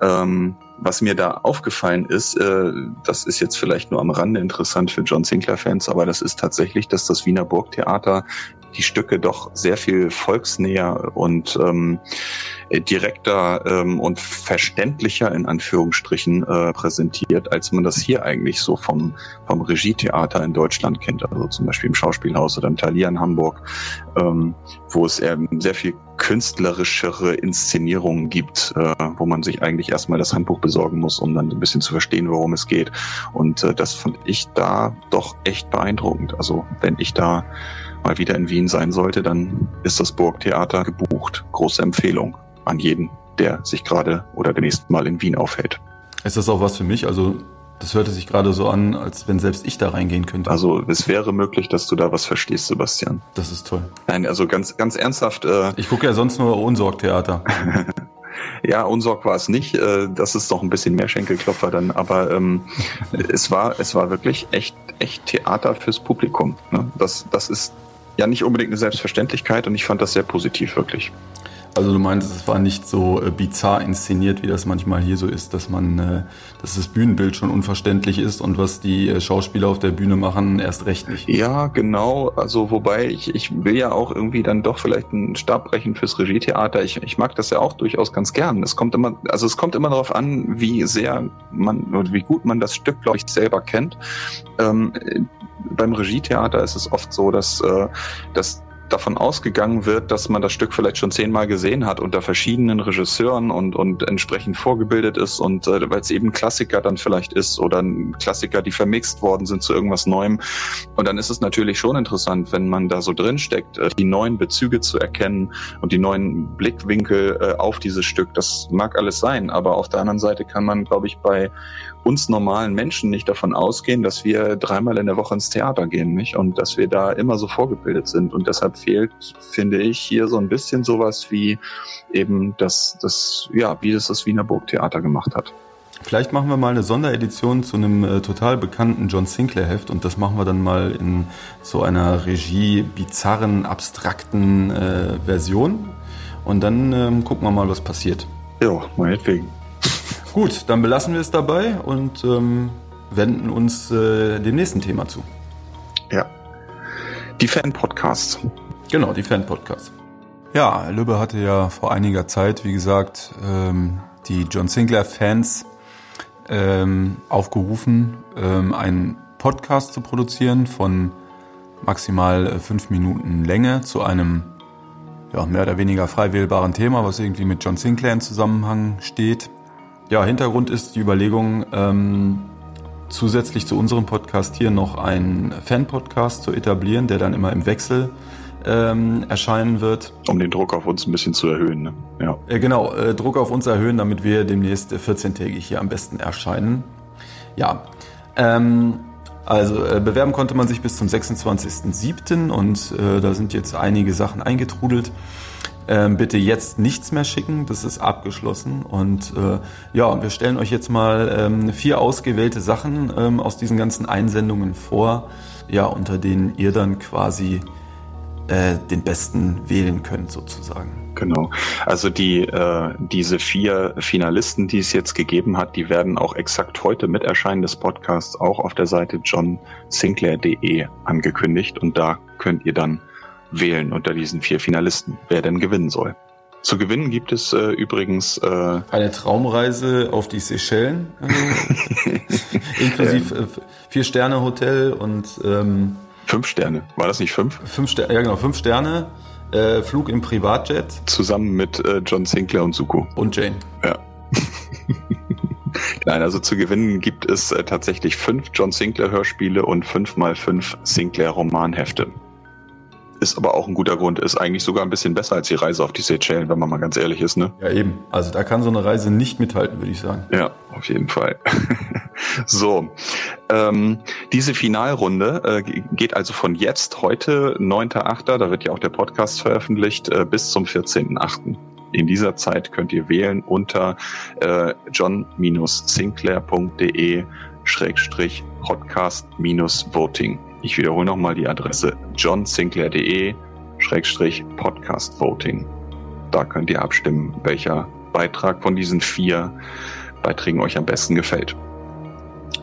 Ähm, was mir da aufgefallen ist, äh, das ist jetzt vielleicht nur am Rande interessant für John Sinclair-Fans, aber das ist tatsächlich, dass das Wiener Burgtheater die Stücke doch sehr viel volksnäher und ähm, direkter ähm, und verständlicher in Anführungsstrichen äh, präsentiert, als man das hier eigentlich so vom, vom Regietheater in Deutschland kennt, also zum Beispiel im Schauspielhaus oder im Thalia in Hamburg, ähm, wo es eben sehr viel künstlerischere Inszenierungen gibt, äh, wo man sich eigentlich erstmal das Handbuch besorgen muss, um dann ein bisschen zu verstehen, worum es geht. Und äh, das fand ich da doch echt beeindruckend. Also wenn ich da mal wieder in Wien sein sollte, dann ist das Burgtheater gebucht. Große Empfehlung an jeden, der sich gerade oder demnächst mal in Wien aufhält. Ist das auch was für mich? Also das hörte sich gerade so an, als wenn selbst ich da reingehen könnte. Also es wäre möglich, dass du da was verstehst, Sebastian. Das ist toll. Nein, also ganz, ganz ernsthaft. Äh, ich gucke ja sonst nur Unsorgtheater. [LAUGHS] ja, Unsorg war es nicht. Äh, das ist doch ein bisschen mehr Schenkelklopfer dann. Aber ähm, [LAUGHS] es war, es war wirklich echt, echt Theater fürs Publikum. Ne? Das, das ist ja nicht unbedingt eine Selbstverständlichkeit und ich fand das sehr positiv wirklich. Also du meinst, es war nicht so äh, bizarr inszeniert, wie das manchmal hier so ist, dass man, äh, dass das Bühnenbild schon unverständlich ist und was die äh, Schauspieler auf der Bühne machen, erst recht nicht. Ja, genau. Also wobei ich, ich will ja auch irgendwie dann doch vielleicht einen Stab brechen fürs Regietheater. Ich, ich mag das ja auch durchaus ganz gern. Es kommt immer, also es kommt immer darauf an, wie sehr man oder wie gut man das Stück, glaube ich, selber kennt. Ähm, beim Regietheater ist es oft so, dass, äh, dass davon ausgegangen wird, dass man das Stück vielleicht schon zehnmal gesehen hat unter verschiedenen Regisseuren und, und entsprechend vorgebildet ist und äh, weil es eben Klassiker dann vielleicht ist oder Klassiker, die vermixt worden sind zu irgendwas Neuem. Und dann ist es natürlich schon interessant, wenn man da so drin steckt, äh, die neuen Bezüge zu erkennen und die neuen Blickwinkel äh, auf dieses Stück. Das mag alles sein, aber auf der anderen Seite kann man, glaube ich, bei uns normalen Menschen nicht davon ausgehen, dass wir dreimal in der Woche ins Theater gehen, nicht? Und dass wir da immer so vorgebildet sind. Und deshalb fehlt, finde ich, hier so ein bisschen sowas wie eben das, das, ja, wie es das Wiener Burgtheater gemacht hat. Vielleicht machen wir mal eine Sonderedition zu einem äh, total bekannten John Sinclair Heft und das machen wir dann mal in so einer Regie bizarren, abstrakten äh, Version und dann ähm, gucken wir mal, was passiert. Ja, meinetwegen. Gut, dann belassen wir es dabei und ähm, wenden uns äh, dem nächsten Thema zu. Ja. Die Fan-Podcasts. Genau, die Fan-Podcasts. Ja, Lübbe hatte ja vor einiger Zeit, wie gesagt, ähm, die John Sinclair-Fans ähm, aufgerufen, ähm, einen Podcast zu produzieren von maximal äh, fünf Minuten Länge zu einem ja, mehr oder weniger frei wählbaren Thema, was irgendwie mit John Sinclair in Zusammenhang steht. Ja, Hintergrund ist die Überlegung, ähm, zusätzlich zu unserem Podcast hier noch einen Fan-Podcast zu etablieren, der dann immer im Wechsel ähm, erscheinen wird. Um den Druck auf uns ein bisschen zu erhöhen. Ne? Ja. Äh, genau, äh, Druck auf uns erhöhen, damit wir demnächst 14-tägig hier am besten erscheinen. Ja, ähm, also äh, bewerben konnte man sich bis zum 26.07. und äh, da sind jetzt einige Sachen eingetrudelt. Ähm, bitte jetzt nichts mehr schicken, das ist abgeschlossen. Und äh, ja, wir stellen euch jetzt mal ähm, vier ausgewählte Sachen ähm, aus diesen ganzen Einsendungen vor, ja, unter denen ihr dann quasi äh, den besten wählen könnt, sozusagen. Genau. Also die äh, diese vier Finalisten, die es jetzt gegeben hat, die werden auch exakt heute mit Erscheinen des Podcasts auch auf der Seite johnsinclair.de angekündigt und da könnt ihr dann wählen unter diesen vier Finalisten, wer denn gewinnen soll. Zu gewinnen gibt es äh, übrigens äh, eine Traumreise auf die Seychellen, [LAUGHS] äh, inklusive äh, vier Sterne Hotel und ähm, fünf Sterne. War das nicht fünf? Fünf Sterne, ja genau, fünf Sterne. Äh, Flug im Privatjet. Zusammen mit äh, John Sinclair und Suko. Und Jane. Ja. [LAUGHS] Nein, also zu gewinnen gibt es äh, tatsächlich fünf John Sinclair Hörspiele und fünf mal fünf Sinclair Romanhefte. Ist aber auch ein guter Grund, ist eigentlich sogar ein bisschen besser als die Reise auf die Seychellen, wenn man mal ganz ehrlich ist, ne? Ja, eben. Also da kann so eine Reise nicht mithalten, würde ich sagen. Ja, auf jeden Fall. [LAUGHS] so, ähm, diese Finalrunde äh, geht also von jetzt, heute, 9.8., da wird ja auch der Podcast veröffentlicht, äh, bis zum 14.8. In dieser Zeit könnt ihr wählen unter äh, john-sinclair.de Schrägstrich Podcast-Voting. Ich wiederhole nochmal die Adresse johnsinclair.de Schrägstrich Podcast Voting. Da könnt ihr abstimmen, welcher Beitrag von diesen vier Beiträgen euch am besten gefällt.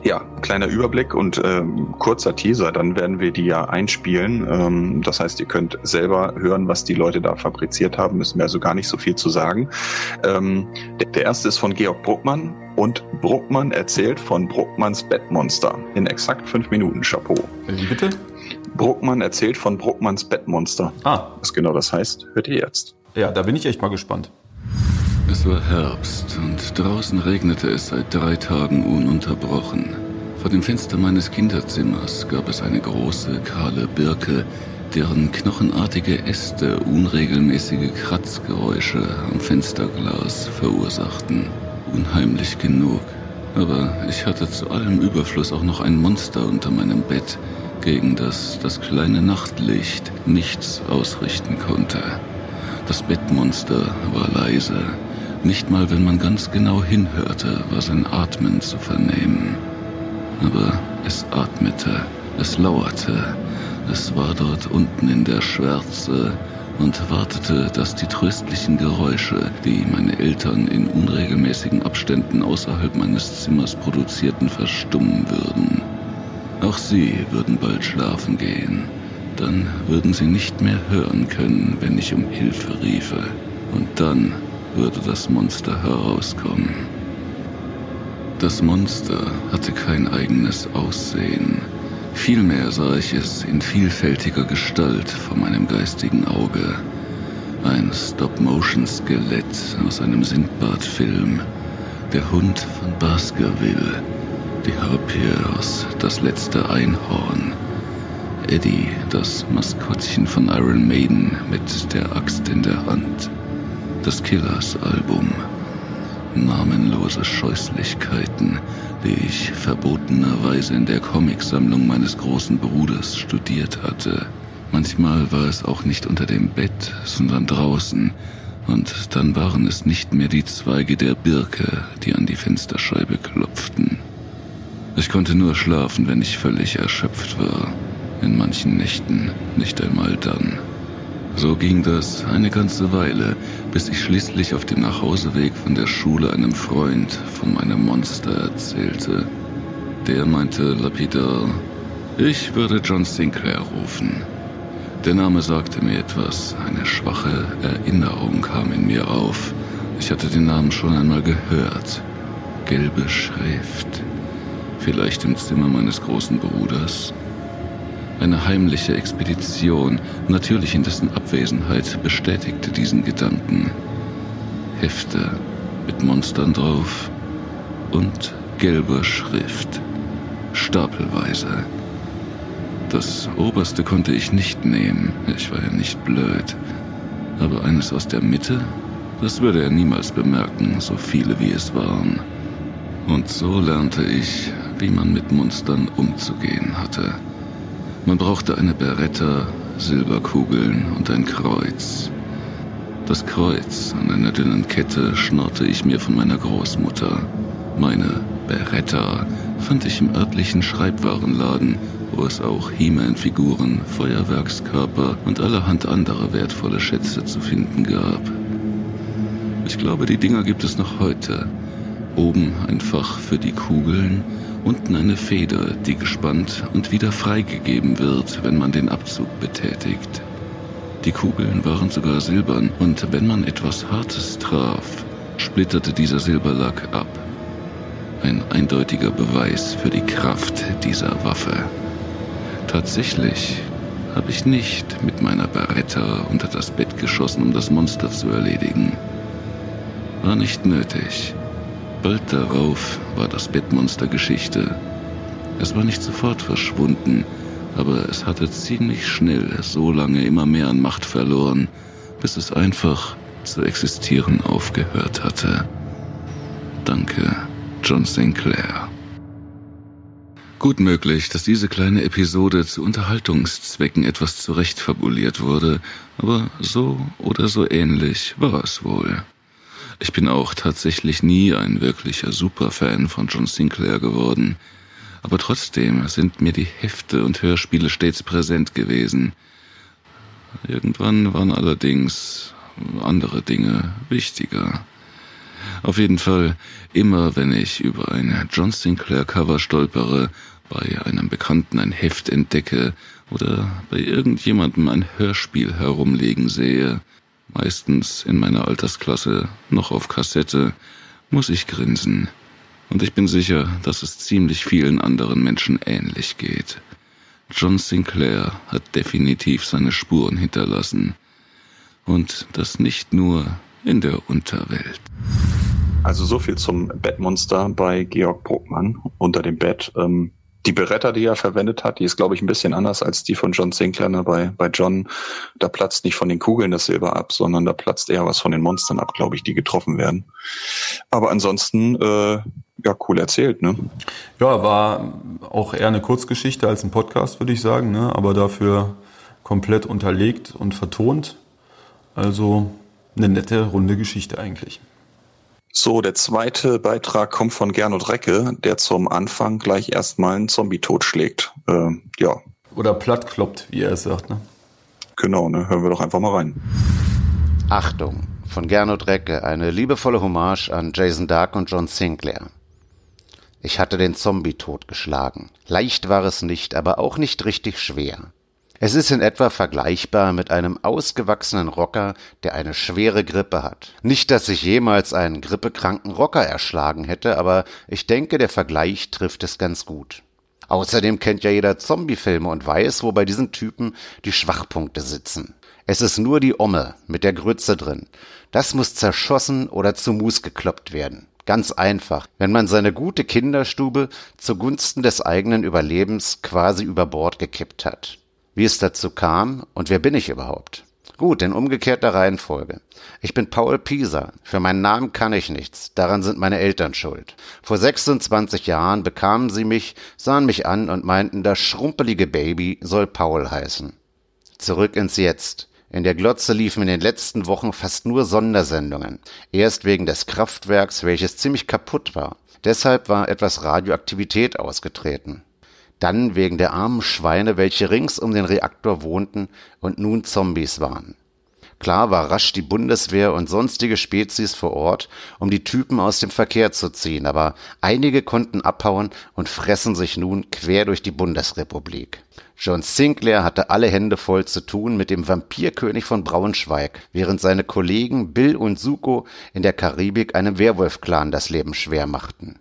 Ja, kleiner Überblick und ähm, kurzer Teaser, dann werden wir die ja einspielen. Ähm, das heißt, ihr könnt selber hören, was die Leute da fabriziert haben, müssen wir also gar nicht so viel zu sagen. Ähm, der, der erste ist von Georg Bruckmann und Bruckmann erzählt von Bruckmanns Bettmonster in exakt fünf Minuten. Chapeau. Wie bitte? Bruckmann erzählt von Bruckmanns Bettmonster. Ah. Was genau das heißt, hört ihr jetzt. Ja, da bin ich echt mal gespannt. Es war Herbst und draußen regnete es seit drei Tagen ununterbrochen. Vor dem Fenster meines Kinderzimmers gab es eine große, kahle Birke, deren knochenartige Äste unregelmäßige Kratzgeräusche am Fensterglas verursachten. Unheimlich genug. Aber ich hatte zu allem Überfluss auch noch ein Monster unter meinem Bett, gegen das das kleine Nachtlicht nichts ausrichten konnte. Das Bettmonster war leise, nicht mal, wenn man ganz genau hinhörte, war sein Atmen zu vernehmen. Aber es atmete, es lauerte, es war dort unten in der Schwärze und wartete, dass die tröstlichen Geräusche, die meine Eltern in unregelmäßigen Abständen außerhalb meines Zimmers produzierten, verstummen würden. Auch sie würden bald schlafen gehen. Dann würden sie nicht mehr hören können, wenn ich um Hilfe riefe. Und dann würde das Monster herauskommen. Das Monster hatte kein eigenes Aussehen. Vielmehr sah ich es in vielfältiger Gestalt vor meinem geistigen Auge. Ein Stop-Motion-Skelett aus einem Sindbad-Film, der Hund von Baskerville, die Harpie aus Das letzte Einhorn, Eddie, das Maskottchen von Iron Maiden mit der Axt in der Hand das Killers-Album. Namenlose Scheußlichkeiten, die ich verbotenerweise in der Comicsammlung meines großen Bruders studiert hatte. Manchmal war es auch nicht unter dem Bett, sondern draußen, und dann waren es nicht mehr die Zweige der Birke, die an die Fensterscheibe klopften. Ich konnte nur schlafen, wenn ich völlig erschöpft war. In manchen Nächten nicht einmal dann. So ging das eine ganze Weile, bis ich schließlich auf dem Nachhauseweg von der Schule einem Freund von meinem Monster erzählte. Der meinte lapidar, ich würde John Sinclair rufen. Der Name sagte mir etwas, eine schwache Erinnerung kam in mir auf. Ich hatte den Namen schon einmal gehört. Gelbe Schrift. Vielleicht im Zimmer meines großen Bruders. Eine heimliche Expedition, natürlich in dessen Abwesenheit, bestätigte diesen Gedanken. Hefte mit Monstern drauf und gelber Schrift. Stapelweise. Das oberste konnte ich nicht nehmen, ich war ja nicht blöd. Aber eines aus der Mitte, das würde er niemals bemerken, so viele wie es waren. Und so lernte ich, wie man mit Monstern umzugehen hatte. Man brauchte eine Beretta, Silberkugeln und ein Kreuz. Das Kreuz an einer dünnen Kette schnorrte ich mir von meiner Großmutter. Meine Beretta fand ich im örtlichen Schreibwarenladen, wo es auch He-Man-Figuren, Feuerwerkskörper und allerhand andere wertvolle Schätze zu finden gab. Ich glaube, die Dinger gibt es noch heute. Oben ein Fach für die Kugeln unten eine Feder, die gespannt und wieder freigegeben wird, wenn man den Abzug betätigt. Die Kugeln waren sogar silbern und wenn man etwas Hartes traf, splitterte dieser Silberlack ab. Ein eindeutiger Beweis für die Kraft dieser Waffe. Tatsächlich habe ich nicht mit meiner Beretta unter das Bett geschossen, um das Monster zu erledigen. War nicht nötig. Bald darauf war das Bettmonster Geschichte. Es war nicht sofort verschwunden, aber es hatte ziemlich schnell so lange immer mehr an Macht verloren, bis es einfach zu existieren aufgehört hatte. Danke, John Sinclair. Gut möglich, dass diese kleine Episode zu Unterhaltungszwecken etwas zurechtfabuliert wurde, aber so oder so ähnlich war es wohl. Ich bin auch tatsächlich nie ein wirklicher Superfan von John Sinclair geworden, aber trotzdem sind mir die Hefte und Hörspiele stets präsent gewesen. Irgendwann waren allerdings andere Dinge wichtiger. Auf jeden Fall, immer wenn ich über ein John Sinclair Cover stolpere, bei einem Bekannten ein Heft entdecke oder bei irgendjemandem ein Hörspiel herumlegen sehe, meistens in meiner Altersklasse noch auf Kassette, muss ich grinsen. Und ich bin sicher, dass es ziemlich vielen anderen Menschen ähnlich geht. John Sinclair hat definitiv seine Spuren hinterlassen. Und das nicht nur in der Unterwelt. Also so viel zum Bettmonster bei Georg Bruckmann unter dem Bett. Ähm, die Beretta, die er verwendet hat, die ist, glaube ich, ein bisschen anders als die von John Sinclair. Ne? Bei, bei John, da platzt nicht von den Kugeln das Silber ab, sondern da platzt eher was von den Monstern ab, glaube ich, die getroffen werden. Aber ansonsten, äh, ja, cool erzählt, ne? Ja, war auch eher eine Kurzgeschichte als ein Podcast, würde ich sagen, ne? aber dafür komplett unterlegt und vertont. Also eine nette, runde Geschichte eigentlich. So, der zweite Beitrag kommt von Gernot Recke, der zum Anfang gleich erstmal einen Zombie totschlägt. Äh, ja. Oder platt kloppt, wie er es sagt, ne? Genau, ne? Hören wir doch einfach mal rein. Achtung, von Gernot Recke, eine liebevolle Hommage an Jason Dark und John Sinclair. Ich hatte den Zombie totgeschlagen. Leicht war es nicht, aber auch nicht richtig schwer. Es ist in etwa vergleichbar mit einem ausgewachsenen Rocker, der eine schwere Grippe hat. Nicht, dass ich jemals einen grippekranken Rocker erschlagen hätte, aber ich denke, der Vergleich trifft es ganz gut. Außerdem kennt ja jeder Zombie-Filme und weiß, wo bei diesen Typen die Schwachpunkte sitzen. Es ist nur die Omme mit der Grütze drin. Das muss zerschossen oder zu Mus gekloppt werden. Ganz einfach, wenn man seine gute Kinderstube zugunsten des eigenen Überlebens quasi über Bord gekippt hat wie es dazu kam und wer bin ich überhaupt. Gut, in umgekehrter Reihenfolge. Ich bin Paul Pieser. Für meinen Namen kann ich nichts. Daran sind meine Eltern schuld. Vor 26 Jahren bekamen sie mich, sahen mich an und meinten, das schrumpelige Baby soll Paul heißen. Zurück ins Jetzt. In der Glotze liefen in den letzten Wochen fast nur Sondersendungen. Erst wegen des Kraftwerks, welches ziemlich kaputt war. Deshalb war etwas Radioaktivität ausgetreten dann wegen der armen Schweine, welche rings um den Reaktor wohnten und nun Zombies waren. Klar war rasch die Bundeswehr und sonstige Spezies vor Ort, um die Typen aus dem Verkehr zu ziehen, aber einige konnten abhauen und fressen sich nun quer durch die Bundesrepublik. John Sinclair hatte alle Hände voll zu tun mit dem Vampirkönig von Braunschweig, während seine Kollegen Bill und Suko in der Karibik einem Werwolf-Clan das Leben schwer machten.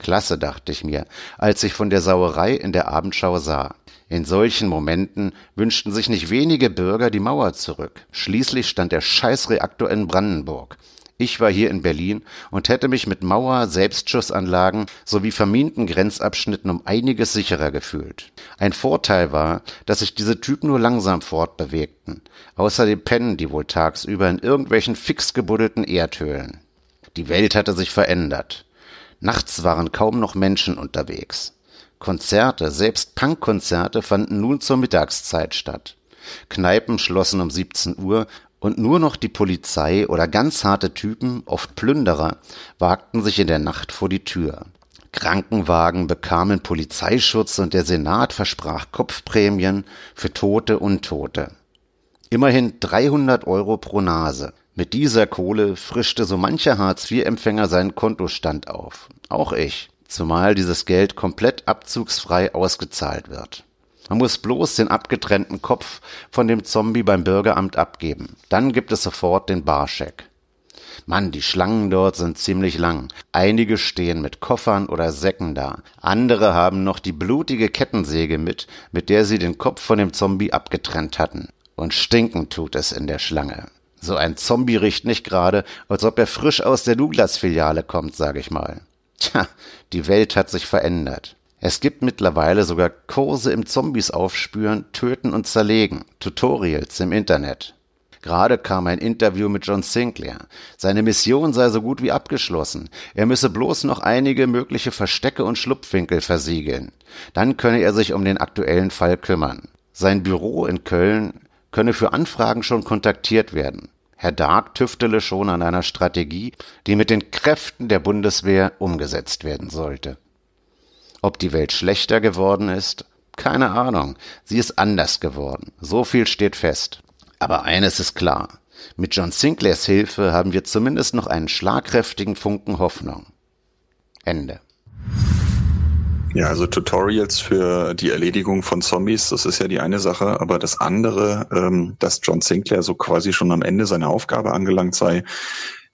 Klasse, dachte ich mir, als ich von der Sauerei in der Abendschau sah. In solchen Momenten wünschten sich nicht wenige Bürger die Mauer zurück. Schließlich stand der Scheißreaktor in Brandenburg. Ich war hier in Berlin und hätte mich mit Mauer, Selbstschussanlagen sowie verminten Grenzabschnitten um einiges sicherer gefühlt. Ein Vorteil war, dass sich diese Typen nur langsam fortbewegten. Außerdem pennen die wohl tagsüber in irgendwelchen fix gebuddelten Erdhöhlen. Die Welt hatte sich verändert. Nachts waren kaum noch Menschen unterwegs. Konzerte, selbst Punkkonzerte fanden nun zur Mittagszeit statt. Kneipen schlossen um 17 Uhr und nur noch die Polizei oder ganz harte Typen, oft Plünderer, wagten sich in der Nacht vor die Tür. Krankenwagen bekamen Polizeischutz und der Senat versprach Kopfprämien für Tote und Tote. Immerhin 300 Euro pro Nase. Mit dieser Kohle frischte so mancher Hartz-IV-Empfänger seinen Kontostand auf. Auch ich. Zumal dieses Geld komplett abzugsfrei ausgezahlt wird. Man muss bloß den abgetrennten Kopf von dem Zombie beim Bürgeramt abgeben. Dann gibt es sofort den Barscheck. Mann, die Schlangen dort sind ziemlich lang. Einige stehen mit Koffern oder Säcken da. Andere haben noch die blutige Kettensäge mit, mit der sie den Kopf von dem Zombie abgetrennt hatten. Und stinken tut es in der Schlange. So ein Zombie riecht nicht gerade, als ob er frisch aus der Douglas-Filiale kommt, sag ich mal. Tja, die Welt hat sich verändert. Es gibt mittlerweile sogar Kurse im Zombies aufspüren, töten und zerlegen, Tutorials im Internet. Gerade kam ein Interview mit John Sinclair. Seine Mission sei so gut wie abgeschlossen. Er müsse bloß noch einige mögliche Verstecke und Schlupfwinkel versiegeln. Dann könne er sich um den aktuellen Fall kümmern. Sein Büro in Köln könne für Anfragen schon kontaktiert werden. Herr Dark tüftele schon an einer Strategie, die mit den Kräften der Bundeswehr umgesetzt werden sollte. Ob die Welt schlechter geworden ist? Keine Ahnung. Sie ist anders geworden. So viel steht fest. Aber eines ist klar. Mit John Sinclairs Hilfe haben wir zumindest noch einen schlagkräftigen Funken Hoffnung. Ende. Ja, also Tutorials für die Erledigung von Zombies, das ist ja die eine Sache, aber das andere, ähm, dass John Sinclair so quasi schon am Ende seiner Aufgabe angelangt sei,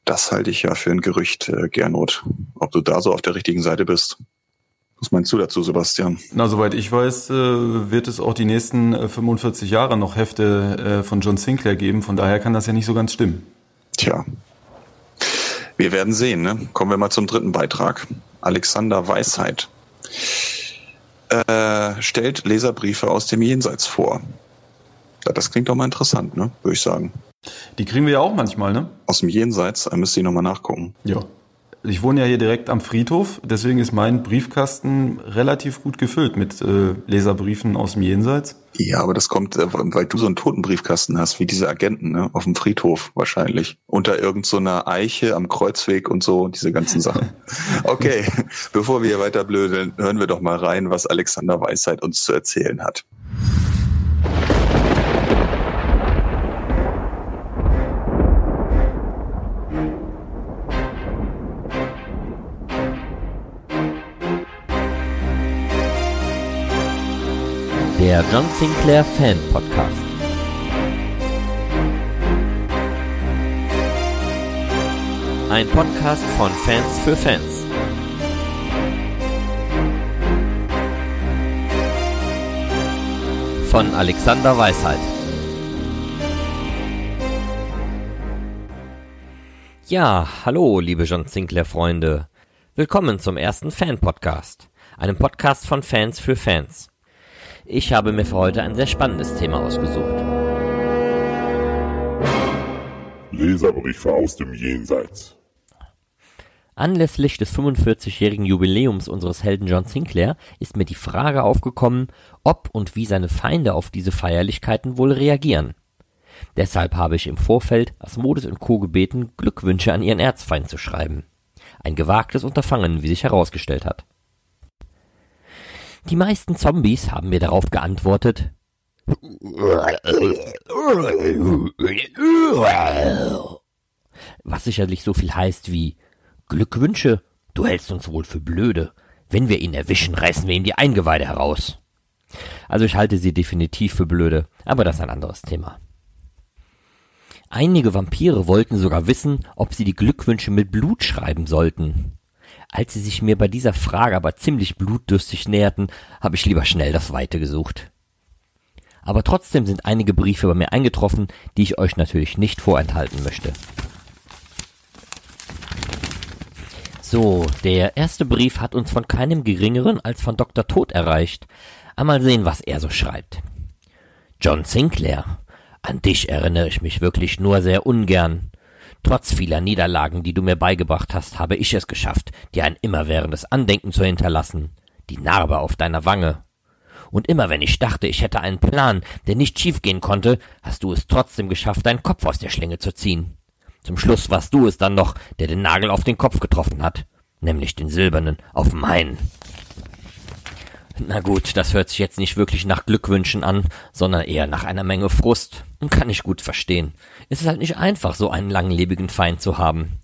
das halte ich ja für ein Gerücht, äh, Gernot. Ob du da so auf der richtigen Seite bist. Was meinst du dazu, Sebastian? Na, soweit ich weiß, äh, wird es auch die nächsten äh, 45 Jahre noch Hefte äh, von John Sinclair geben. Von daher kann das ja nicht so ganz stimmen. Tja. Wir werden sehen, ne? Kommen wir mal zum dritten Beitrag. Alexander Weisheit äh, stellt Leserbriefe aus dem Jenseits vor. Das klingt doch mal interessant, ne? Würde ich sagen. Die kriegen wir ja auch manchmal, ne? Aus dem Jenseits, da müsst ihr nochmal nachgucken. Ja. Ich wohne ja hier direkt am Friedhof, deswegen ist mein Briefkasten relativ gut gefüllt mit äh, Leserbriefen aus dem Jenseits. Ja, aber das kommt, äh, weil du so einen toten Briefkasten hast, wie diese Agenten, ne? Auf dem Friedhof wahrscheinlich. Unter irgendeiner so Eiche am Kreuzweg und so, diese ganzen Sachen. [LAUGHS] Okay, bevor wir hier weiter blödeln, hören wir doch mal rein, was Alexander Weisheit uns zu erzählen hat. Der John Sinclair Fan Podcast. Ein Podcast von Fans für Fans. Von Alexander Weisheit. Ja, hallo, liebe John Sinclair Freunde. Willkommen zum ersten Fan Podcast, einem Podcast von Fans für Fans. Ich habe mir für heute ein sehr spannendes Thema ausgesucht. Leserbriefe aus dem Jenseits. Anlässlich des 45-jährigen Jubiläums unseres Helden John Sinclair ist mir die Frage aufgekommen, ob und wie seine Feinde auf diese Feierlichkeiten wohl reagieren. Deshalb habe ich im Vorfeld Asmodes und Co. gebeten, Glückwünsche an ihren Erzfeind zu schreiben. Ein gewagtes Unterfangen, wie sich herausgestellt hat. Die meisten Zombies haben mir darauf geantwortet, was sicherlich so viel heißt wie Glückwünsche, du hältst uns wohl für blöde. Wenn wir ihn erwischen, reißen wir ihm die Eingeweide heraus. Also ich halte sie definitiv für blöde, aber das ist ein anderes Thema. Einige Vampire wollten sogar wissen, ob sie die Glückwünsche mit Blut schreiben sollten. Als sie sich mir bei dieser Frage aber ziemlich blutdürstig näherten, habe ich lieber schnell das Weite gesucht. Aber trotzdem sind einige Briefe bei mir eingetroffen, die ich euch natürlich nicht vorenthalten möchte. So, der erste Brief hat uns von keinem geringeren als von Dr. Tod erreicht. Einmal sehen, was er so schreibt. John Sinclair, an dich erinnere ich mich wirklich nur sehr ungern. Trotz vieler Niederlagen, die du mir beigebracht hast, habe ich es geschafft, dir ein immerwährendes Andenken zu hinterlassen. Die Narbe auf deiner Wange. Und immer wenn ich dachte, ich hätte einen Plan, der nicht schiefgehen konnte, hast du es trotzdem geschafft, deinen Kopf aus der Schlinge zu ziehen. Zum Schluss warst du es dann noch, der den Nagel auf den Kopf getroffen hat. Nämlich den silbernen auf meinen. Na gut, das hört sich jetzt nicht wirklich nach Glückwünschen an, sondern eher nach einer Menge Frust. Kann ich gut verstehen. Es ist halt nicht einfach, so einen langlebigen Feind zu haben.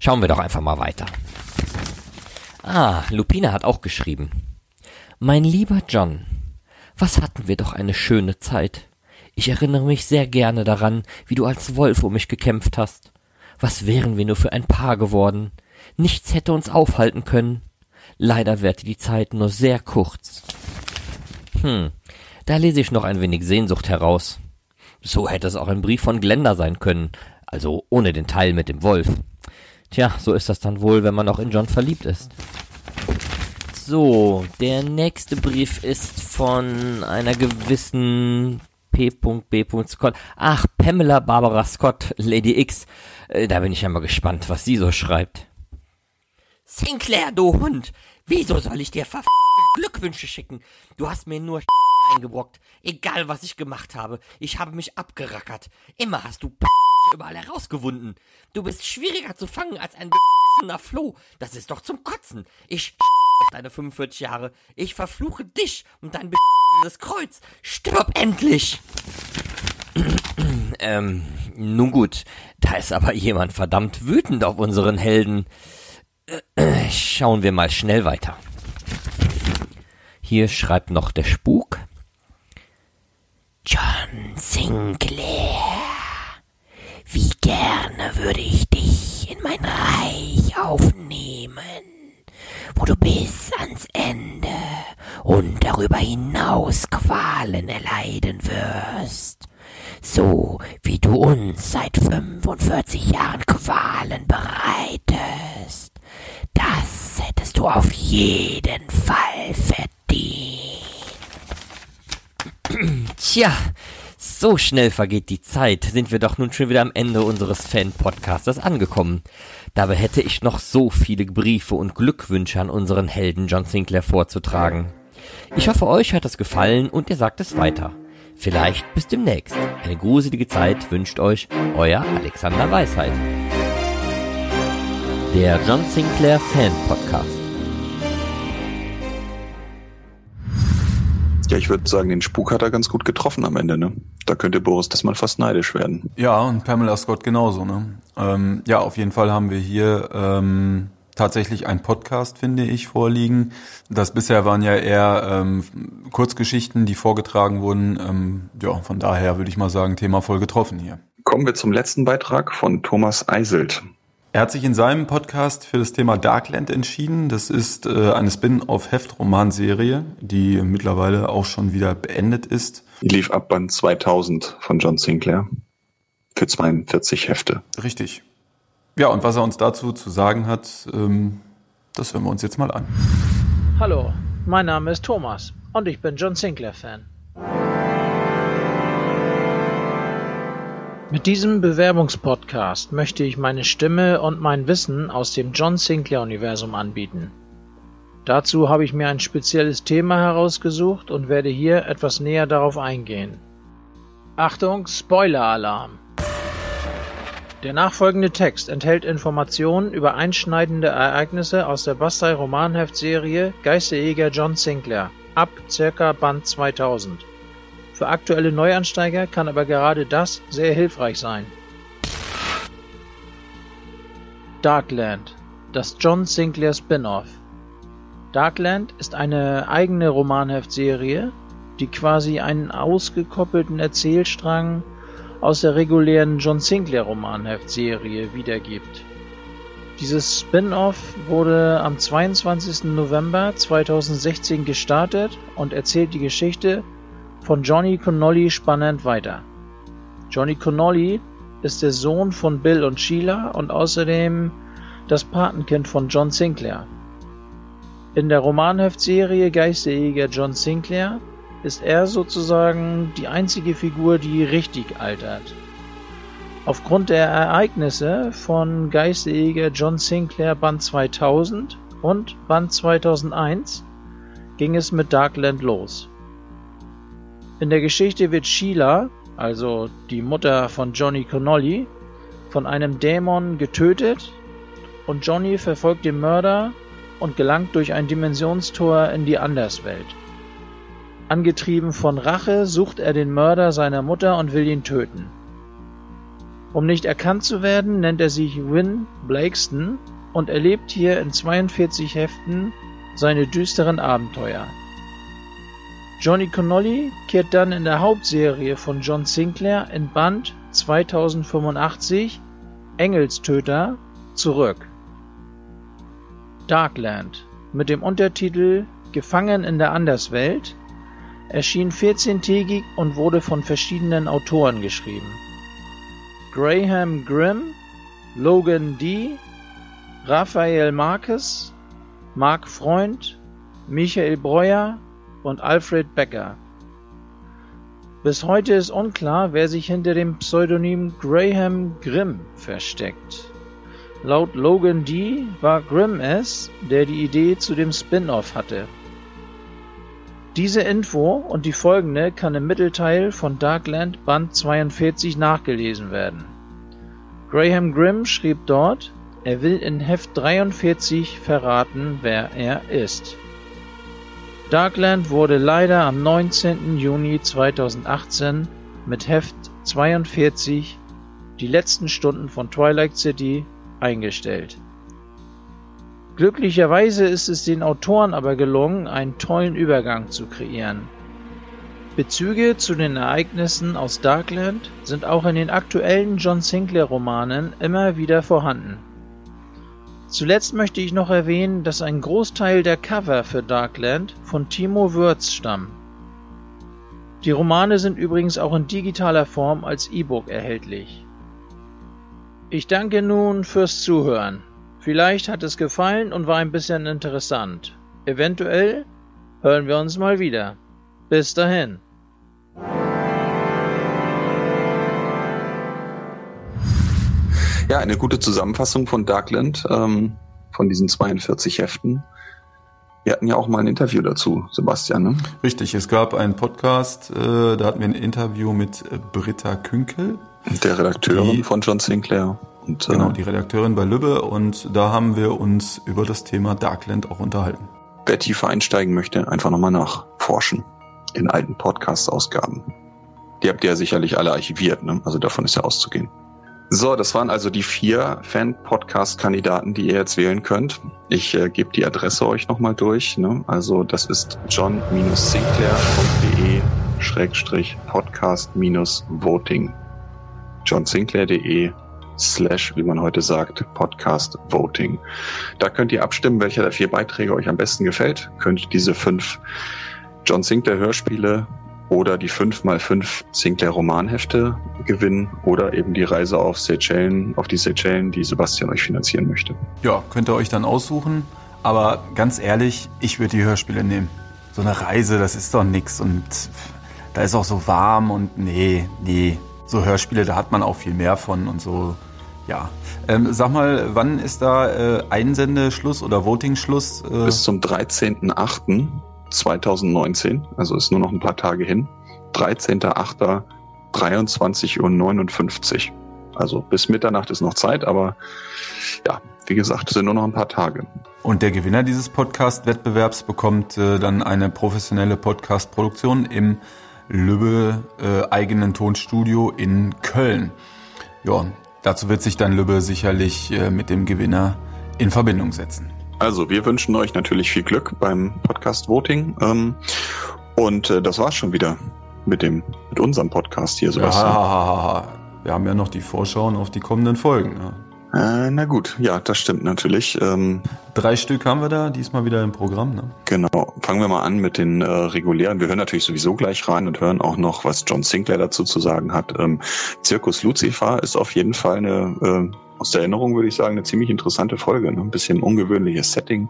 Schauen wir doch einfach mal weiter. Ah, Lupina hat auch geschrieben. Mein lieber John, was hatten wir doch eine schöne Zeit. Ich erinnere mich sehr gerne daran, wie du als Wolf um mich gekämpft hast. Was wären wir nur für ein Paar geworden? Nichts hätte uns aufhalten können. Leider währte die Zeit nur sehr kurz. Hm, da lese ich noch ein wenig Sehnsucht heraus. So hätte es auch ein Brief von Glenda sein können, also ohne den Teil mit dem Wolf. Tja, so ist das dann wohl, wenn man auch in John verliebt ist. So, der nächste Brief ist von einer gewissen P.B. Scott. Ach, Pamela Barbara Scott, Lady X. Äh, da bin ich ja mal gespannt, was sie so schreibt. Sinclair, du Hund! Wieso soll ich dir verf Glückwünsche schicken? Du hast mir nur eingebrockt. Egal, was ich gemacht habe. Ich habe mich abgerackert. Immer hast du überall herausgewunden. Du bist schwieriger zu fangen als ein beschissener Floh. Das ist doch zum Kotzen. Ich auf deine 45 Jahre. Ich verfluche dich und dein beschissenes Kreuz. Stirb endlich! [CLEARS THROAT] ähm, nun gut. Da ist aber jemand verdammt wütend auf unseren Helden. Äh, schauen wir mal schnell weiter. Hier schreibt noch der Spuk. John Sinclair, wie gerne würde ich dich in mein Reich aufnehmen, wo du bis ans Ende und darüber hinaus Qualen erleiden wirst, so wie du uns seit 45 Jahren Qualen bereitest. Das hättest du auf jeden Fall verdient. Tja, so schnell vergeht die Zeit, sind wir doch nun schon wieder am Ende unseres Fan-Podcasters angekommen. Dabei hätte ich noch so viele Briefe und Glückwünsche an unseren Helden John Sinclair vorzutragen. Ich hoffe, euch hat es gefallen und ihr sagt es weiter. Vielleicht bis demnächst. Eine gruselige Zeit wünscht euch euer Alexander Weisheit. Der John Sinclair Fan Podcast. Ja, ich würde sagen, den Spuk hat er ganz gut getroffen am Ende, ne? Da könnte Boris das mal fast neidisch werden. Ja, und Pamela Scott genauso, ne? Ähm, ja, auf jeden Fall haben wir hier ähm, tatsächlich einen Podcast, finde ich, vorliegen. Das bisher waren ja eher ähm, Kurzgeschichten, die vorgetragen wurden. Ähm, ja, von daher würde ich mal sagen, Thema voll getroffen hier. Kommen wir zum letzten Beitrag von Thomas Eiselt. Er hat sich in seinem Podcast für das Thema Darkland entschieden. Das ist äh, eine Spin-off-Heftromanserie, die mittlerweile auch schon wieder beendet ist. Die lief ab Band 2000 von John Sinclair für 42 Hefte. Richtig. Ja, und was er uns dazu zu sagen hat, ähm, das hören wir uns jetzt mal an. Hallo, mein Name ist Thomas und ich bin John Sinclair-Fan. Mit diesem Bewerbungspodcast möchte ich meine Stimme und mein Wissen aus dem John Sinclair-Universum anbieten. Dazu habe ich mir ein spezielles Thema herausgesucht und werde hier etwas näher darauf eingehen. Achtung, Spoiler-Alarm! Der nachfolgende Text enthält Informationen über einschneidende Ereignisse aus der Bastei-Romanheftserie Geisterjäger John Sinclair ab ca. Band 2000. Für aktuelle Neuansteiger kann aber gerade das sehr hilfreich sein. Darkland, das John Sinclair Spin-off. Darkland ist eine eigene Romanheftserie, die quasi einen ausgekoppelten Erzählstrang aus der regulären John Sinclair Romanheftserie wiedergibt. Dieses Spin-off wurde am 22. November 2016 gestartet und erzählt die Geschichte von Johnny Connolly spannend weiter. Johnny Connolly ist der Sohn von Bill und Sheila und außerdem das Patenkind von John Sinclair. In der Romanheftserie Geisterjäger John Sinclair ist er sozusagen die einzige Figur, die richtig altert. Aufgrund der Ereignisse von Geisterjäger John Sinclair Band 2000 und Band 2001 ging es mit Darkland los. In der Geschichte wird Sheila, also die Mutter von Johnny Connolly, von einem Dämon getötet und Johnny verfolgt den Mörder und gelangt durch ein Dimensionstor in die Anderswelt. Angetrieben von Rache sucht er den Mörder seiner Mutter und will ihn töten. Um nicht erkannt zu werden, nennt er sich Win Blakeston und erlebt hier in 42 Heften seine düsteren Abenteuer. Johnny Connolly kehrt dann in der Hauptserie von John Sinclair in Band 2085 Engelstöter zurück. Darkland mit dem Untertitel Gefangen in der Anderswelt erschien 14-tägig und wurde von verschiedenen Autoren geschrieben. Graham Grimm, Logan D., Raphael Marquez, Mark Freund, Michael Breuer und Alfred Becker. Bis heute ist unklar, wer sich hinter dem Pseudonym Graham Grimm versteckt. Laut Logan D. war Grimm es, der die Idee zu dem Spin-off hatte. Diese Info und die folgende kann im Mittelteil von Darkland Band 42 nachgelesen werden. Graham Grimm schrieb dort, er will in Heft 43 verraten, wer er ist. Darkland wurde leider am 19. Juni 2018 mit Heft 42 Die letzten Stunden von Twilight City eingestellt. Glücklicherweise ist es den Autoren aber gelungen, einen tollen Übergang zu kreieren. Bezüge zu den Ereignissen aus Darkland sind auch in den aktuellen John Sinclair Romanen immer wieder vorhanden. Zuletzt möchte ich noch erwähnen, dass ein Großteil der Cover für Darkland von Timo Würz stammen. Die Romane sind übrigens auch in digitaler Form als E-Book erhältlich. Ich danke nun fürs Zuhören. Vielleicht hat es gefallen und war ein bisschen interessant. Eventuell hören wir uns mal wieder. Bis dahin. Ja, eine gute Zusammenfassung von Darkland, ähm, von diesen 42 Heften. Wir hatten ja auch mal ein Interview dazu, Sebastian. Ne? Richtig, es gab einen Podcast, äh, da hatten wir ein Interview mit äh, Britta Künkel. Der Redakteurin die, von John Sinclair. Und, genau, äh, die Redakteurin bei Lübbe und da haben wir uns über das Thema Darkland auch unterhalten. Wer tiefer einsteigen möchte, einfach nochmal nachforschen in alten Podcast-Ausgaben. Die habt ihr ja sicherlich alle archiviert, ne? also davon ist ja auszugehen. So, das waren also die vier Fan-Podcast-Kandidaten, die ihr jetzt wählen könnt. Ich äh, gebe die Adresse euch nochmal durch. Ne? Also das ist john-sinclair.de Schrägstrich Podcast-Voting. johnsinclair.de slash, wie man heute sagt, Podcast Voting. Da könnt ihr abstimmen, welcher der vier Beiträge euch am besten gefällt. Könnt diese fünf John Sinclair Hörspiele oder die 5x5 Sinclair Romanhefte gewinnen oder eben die Reise auf Seychellen, auf die Seychellen, die Sebastian euch finanzieren möchte. Ja, könnt ihr euch dann aussuchen. Aber ganz ehrlich, ich würde die Hörspiele nehmen. So eine Reise, das ist doch nix und da ist auch so warm und nee, nee. So Hörspiele, da hat man auch viel mehr von und so. Ja. Ähm, sag mal, wann ist da äh, Einsendeschluss oder Voting-Schluss? Äh? Bis zum 13.8. 2019, also ist nur noch ein paar Tage hin. 13.8. 23.59 Uhr. Also bis Mitternacht ist noch Zeit, aber ja, wie gesagt, sind nur noch ein paar Tage. Und der Gewinner dieses Podcast-Wettbewerbs bekommt äh, dann eine professionelle Podcast-Produktion im Lübbe äh, eigenen Tonstudio in Köln. Ja, dazu wird sich dann Lübbe sicherlich äh, mit dem Gewinner in Verbindung setzen. Also, wir wünschen euch natürlich viel Glück beim Podcast Voting. Ähm, und äh, das war's schon wieder mit dem, mit unserem Podcast hier, Sebastian. Ja, wir haben ja noch die Vorschauen auf die kommenden Folgen. Ja. Äh, na gut, ja, das stimmt natürlich. Ähm, Drei Stück haben wir da, diesmal wieder im Programm. Ne? Genau, fangen wir mal an mit den äh, regulären. Wir hören natürlich sowieso gleich rein und hören auch noch, was John Sinclair dazu zu sagen hat. Ähm, Zirkus Lucifer ist auf jeden Fall eine, äh, aus der Erinnerung würde ich sagen, eine ziemlich interessante Folge. Ne? Ein bisschen ungewöhnliches Setting.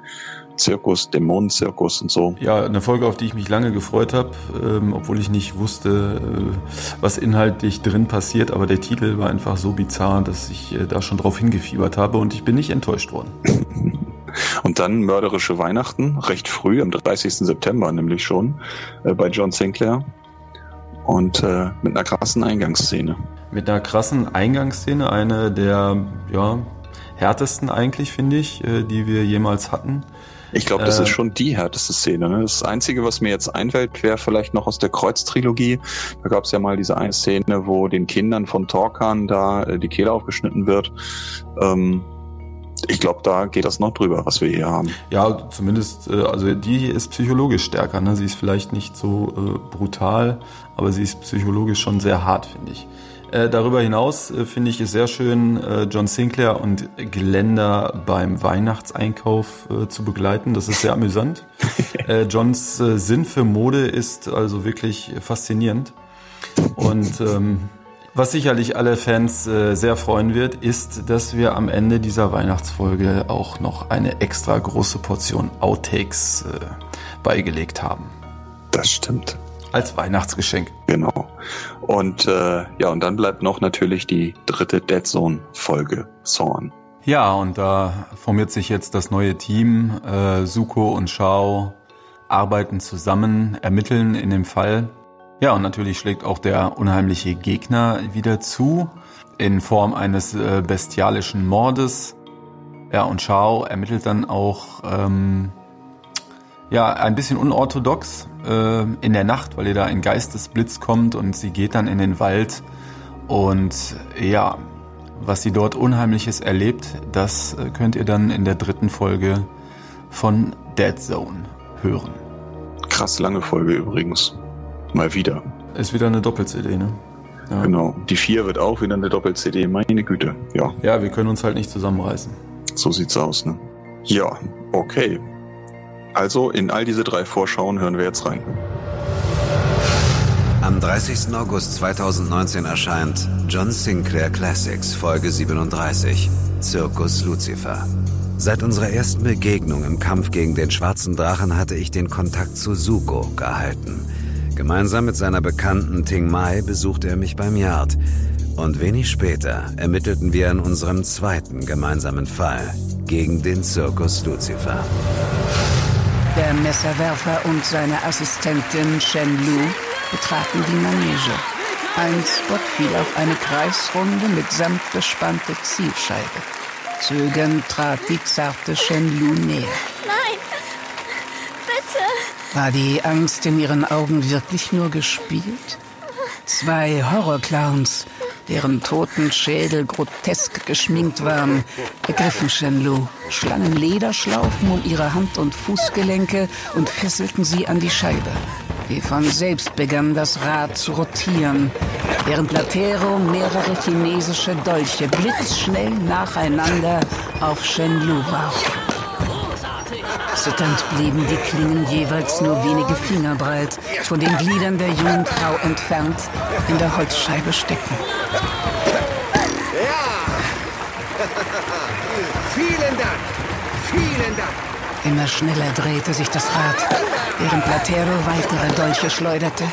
Zirkus, Dämonenzirkus und so. Ja, eine Folge, auf die ich mich lange gefreut habe, ähm, obwohl ich nicht wusste, äh, was inhaltlich drin passiert. Aber der Titel war einfach so bizarr, dass ich äh, da schon drauf hingefiebert habe und ich bin nicht enttäuscht worden. [LAUGHS] und dann Mörderische Weihnachten, recht früh, am 30. September nämlich schon, äh, bei John Sinclair. Und äh, mit einer krassen Eingangsszene. Mit einer krassen Eingangsszene, eine der ja, härtesten eigentlich, finde ich, äh, die wir jemals hatten. Ich glaube, das äh, ist schon die härteste Szene. Ne? Das Einzige, was mir jetzt einfällt, wäre vielleicht noch aus der Kreuz-Trilogie. Da gab es ja mal diese eine Szene, wo den Kindern von Torkan da äh, die Kehle aufgeschnitten wird. Ähm, ich glaube, da geht das noch drüber, was wir hier haben. Ja, zumindest, äh, also die hier ist psychologisch stärker. Ne? Sie ist vielleicht nicht so äh, brutal, aber sie ist psychologisch schon sehr hart, finde ich. Äh, darüber hinaus äh, finde ich es sehr schön, äh, John Sinclair und Glenda beim Weihnachtseinkauf äh, zu begleiten. Das ist sehr amüsant. [LAUGHS] Äh, Johns äh, Sinn für Mode ist also wirklich faszinierend. Und ähm, was sicherlich alle Fans sehr freuen wird, ist, dass wir am Ende dieser Weihnachtsfolge auch noch eine extra große Portion Outtakes beigelegt haben. Das stimmt. Als Weihnachtsgeschenk. Genau. Und äh, ja, und dann bleibt noch natürlich die dritte Dead Zone Folge Zorn. Ja, und da formiert sich jetzt das neue Team. Äh, Suko und Shao arbeiten zusammen, ermitteln in dem Fall. Ja, und natürlich schlägt auch der unheimliche Gegner wieder zu in Form eines äh, bestialischen Mordes. Ja, und Shao ermittelt dann auch ähm, ja ein bisschen unorthodox äh, in der Nacht, weil ihr da ein Geistesblitz kommt und sie geht dann in den Wald und ja, was sie dort Unheimliches erlebt, das äh, könnt ihr dann in der dritten Folge von Dead Zone hören. Krass lange Folge übrigens. Mal wieder. Ist wieder eine Doppel-CD, ne? Ja. Genau. Die 4 wird auch wieder eine Doppel-CD. Meine Güte. Ja. Ja, wir können uns halt nicht zusammenreißen. So sieht's aus, ne? Ja, okay. Also in all diese drei Vorschauen hören wir jetzt rein. Am 30. August 2019 erscheint John Sinclair Classics Folge 37, Zirkus Lucifer. Seit unserer ersten Begegnung im Kampf gegen den schwarzen Drachen hatte ich den Kontakt zu Suko gehalten. Gemeinsam mit seiner Bekannten Ting Mai besuchte er mich beim Yard. Und wenig später ermittelten wir in unserem zweiten gemeinsamen Fall gegen den Zirkus Lucifer. Der Messerwerfer und seine Assistentin Shen Lu betraten die Manege. Ein Spot fiel auf eine Kreisrunde mit samtbespannter Zielscheibe. Zögernd trat die zarte Shen Lu näher. Nein! Bitte! War die Angst in ihren Augen wirklich nur gespielt? Zwei Horrorclowns, deren toten Schädel grotesk geschminkt waren, ergriffen Shenlu, schlangen Lederschlaufen um ihre Hand- und Fußgelenke und fesselten sie an die Scheibe. Wie von selbst begann das Rad zu rotieren, während Latero mehrere chinesische Dolche blitzschnell nacheinander auf Shenlu warf. Zitternd blieben die Klingen jeweils nur wenige Finger breit, von den Gliedern der jungen Frau entfernt, in der Holzscheibe stecken. [LAUGHS] Vielen Dank. Vielen Dank. Immer schneller drehte sich das Rad, während Platero weitere Dolche schleuderte.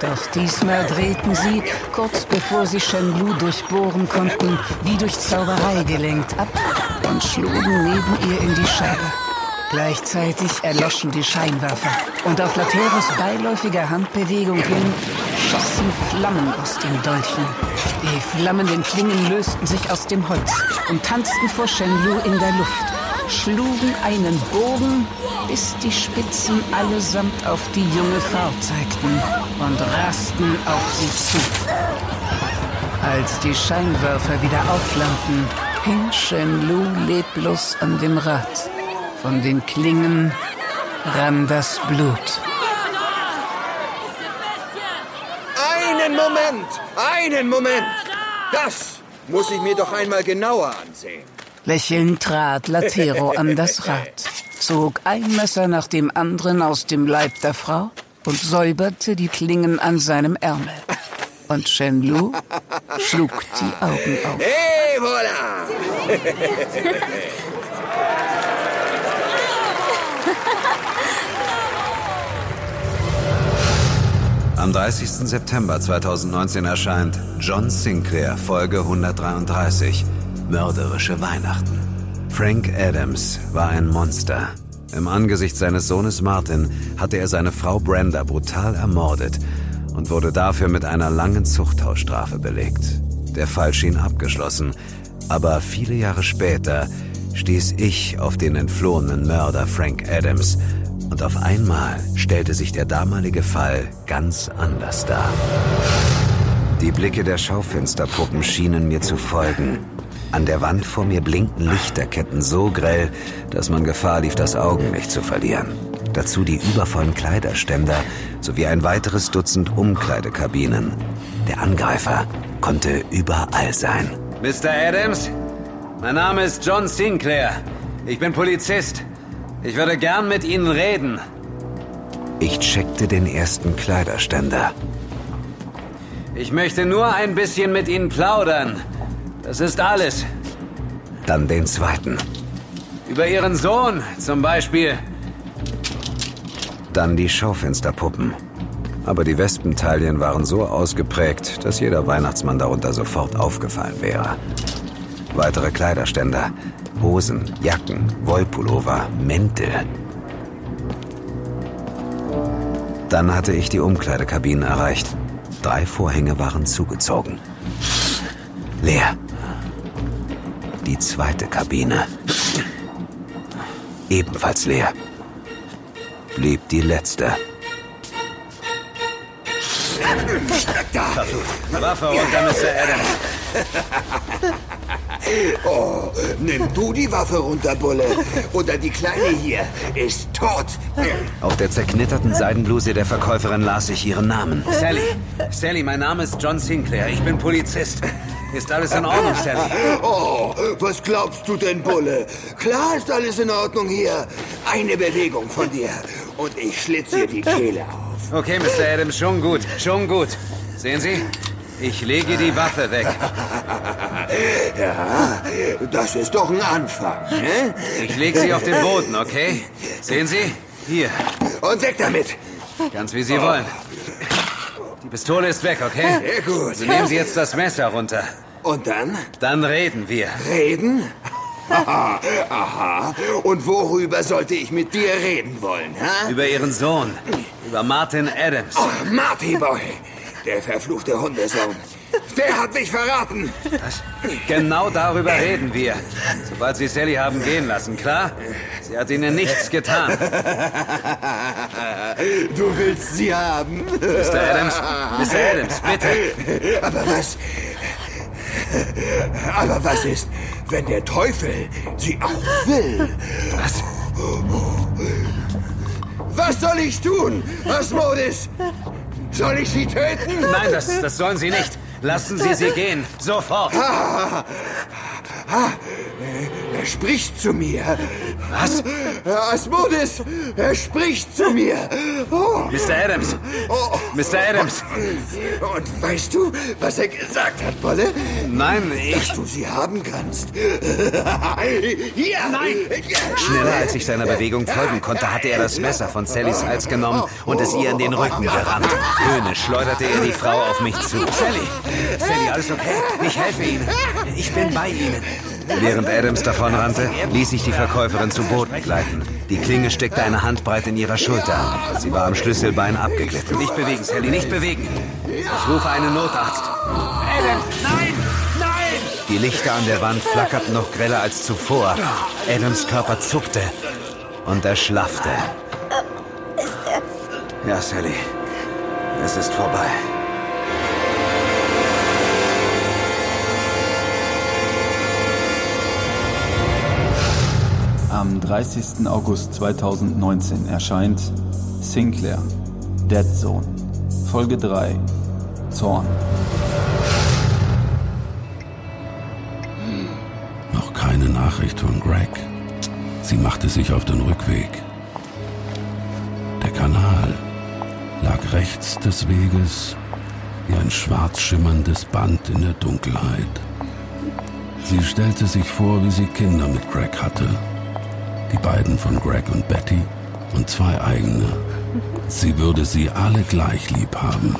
Doch diesmal drehten sie, kurz bevor sie Shenlu durchbohren konnten, wie durch Zauberei gelenkt ab und schlugen neben ihr in die Scheibe. Gleichzeitig erloschen die Scheinwerfer und auf Lateros beiläufiger Handbewegung hin schossen Flammen aus den Dolchen. Die flammenden Klingen lösten sich aus dem Holz und tanzten vor Shenlu in der Luft, schlugen einen Bogen, bis die Spitzen allesamt auf die junge Frau zeigten und rasten auf sie zu. Als die Scheinwerfer wieder aufflammten, hing Shenlu leblos an dem Rad. Von den Klingen rann das Blut. Einen Moment. Einen Moment. Das muss ich mir doch einmal genauer ansehen. Lächelnd trat Latero an das [LAUGHS] Rad, zog ein Messer nach dem anderen aus dem Leib der Frau und säuberte die Klingen an seinem Ärmel. Und Shenlu schlug die Augen auf. Hey, voilà! [LAUGHS] Am 30. September 2019 erscheint John Sinclair Folge 133 Mörderische Weihnachten. Frank Adams war ein Monster. Im Angesicht seines Sohnes Martin hatte er seine Frau Brenda brutal ermordet und wurde dafür mit einer langen Zuchthausstrafe belegt. Der Fall schien abgeschlossen, aber viele Jahre später stieß ich auf den entflohenen Mörder Frank Adams und auf einmal stellte sich der damalige Fall ganz anders dar. Die Blicke der Schaufensterpuppen schienen mir zu folgen. An der Wand vor mir blinkten Lichterketten so grell, dass man Gefahr lief, das Augenlicht zu verlieren. Dazu die übervollen Kleiderständer sowie ein weiteres Dutzend Umkleidekabinen. Der Angreifer konnte überall sein. Mr. Adams, mein Name ist John Sinclair. Ich bin Polizist. Ich würde gern mit Ihnen reden. Ich checkte den ersten Kleiderständer. Ich möchte nur ein bisschen mit Ihnen plaudern. Das ist alles. Dann den zweiten. Über Ihren Sohn zum Beispiel. Dann die Schaufensterpuppen. Aber die Wespenteilchen waren so ausgeprägt, dass jeder Weihnachtsmann darunter sofort aufgefallen wäre. Weitere Kleiderständer, Hosen, Jacken, Wollpullover, Mäntel. Dann hatte ich die Umkleidekabinen erreicht. Drei Vorhänge waren zugezogen. Leer. Die zweite Kabine. Ebenfalls leer. Blieb die letzte. Da. Waffe runter, Mr. Adams. [LAUGHS] Oh, nimm du die Waffe runter, Bulle. Oder die Kleine hier ist tot. Auf der zerknitterten Seidenbluse der Verkäuferin las ich ihren Namen. Sally. Sally, mein Name ist John Sinclair. Ich bin Polizist. Ist alles in Ordnung, Sally? Oh, was glaubst du denn, Bulle? Klar ist alles in Ordnung hier. Eine Bewegung von dir und ich schlitze dir die Kehle auf. Okay, Mr. Adams, schon gut, schon gut. Sehen Sie? Ich lege die Waffe weg. [LAUGHS] Ja, das ist doch ein Anfang, ne? Ich lege sie auf den Boden, okay? Sehen Sie? Hier. Und weg damit. Ganz wie Sie wollen. Die Pistole ist weg, okay? Sehr gut. So nehmen Sie jetzt das Messer runter. Und dann? Dann reden wir. Reden? [LAUGHS] Aha, aha. Und worüber sollte ich mit dir reden wollen, ha? Über Ihren Sohn. Über Martin Adams. Oh, Marty Boy. Der verfluchte Hundesohn. Der hat mich verraten. Was? Genau darüber reden wir. Sobald Sie Sally haben gehen lassen, klar? Sie hat Ihnen nichts getan. Du willst sie haben? Mr. Adams, Mr. Adams, bitte. Aber was... Aber was ist, wenn der Teufel sie auch will? Was? Was soll ich tun, Asmodis? Soll ich sie töten? Nein, das, das sollen Sie nicht. Lassen Sie sie gehen. Sofort. Ah, ah, er spricht zu mir. Was? Asmodis, er spricht zu mir. Oh. Mr. Adams. Oh. Mr. Adams. Und weißt du, was er gesagt hat, Bolle? Nein, ich... Dass du sie haben kannst. [LAUGHS] Hier! Nein! Schneller als ich seiner Bewegung folgen konnte, hatte er das Messer von Sallys Hals genommen und es ihr in den Rücken gerammt. Höhnisch schleuderte er die Frau auf mich zu. Sally! Sally, alles okay? Ich helfe Ihnen. Ich bin bei Ihnen. Während Adams davonrannte, ließ ich die Verkäuferin zu Boden gleiten. Die Klinge steckte eine Handbreit in ihrer Schulter. Sie war am Schlüsselbein abgeglitten. Nicht bewegen, Sally, nicht bewegen. Ich rufe einen Notarzt. Adams, nein! Nein! Die Lichter an der Wand flackerten noch greller als zuvor. Adams Körper zuckte und er schlaffte. Ja, Sally. Es ist vorbei. Am 30. August 2019 erscheint Sinclair, Dead Zone, Folge 3, Zorn. Noch keine Nachricht von Greg. Sie machte sich auf den Rückweg. Der Kanal lag rechts des Weges wie ein schwarz schimmerndes Band in der Dunkelheit. Sie stellte sich vor, wie sie Kinder mit Greg hatte. Die beiden von Greg und Betty und zwei eigene. Sie würde sie alle gleich lieb haben.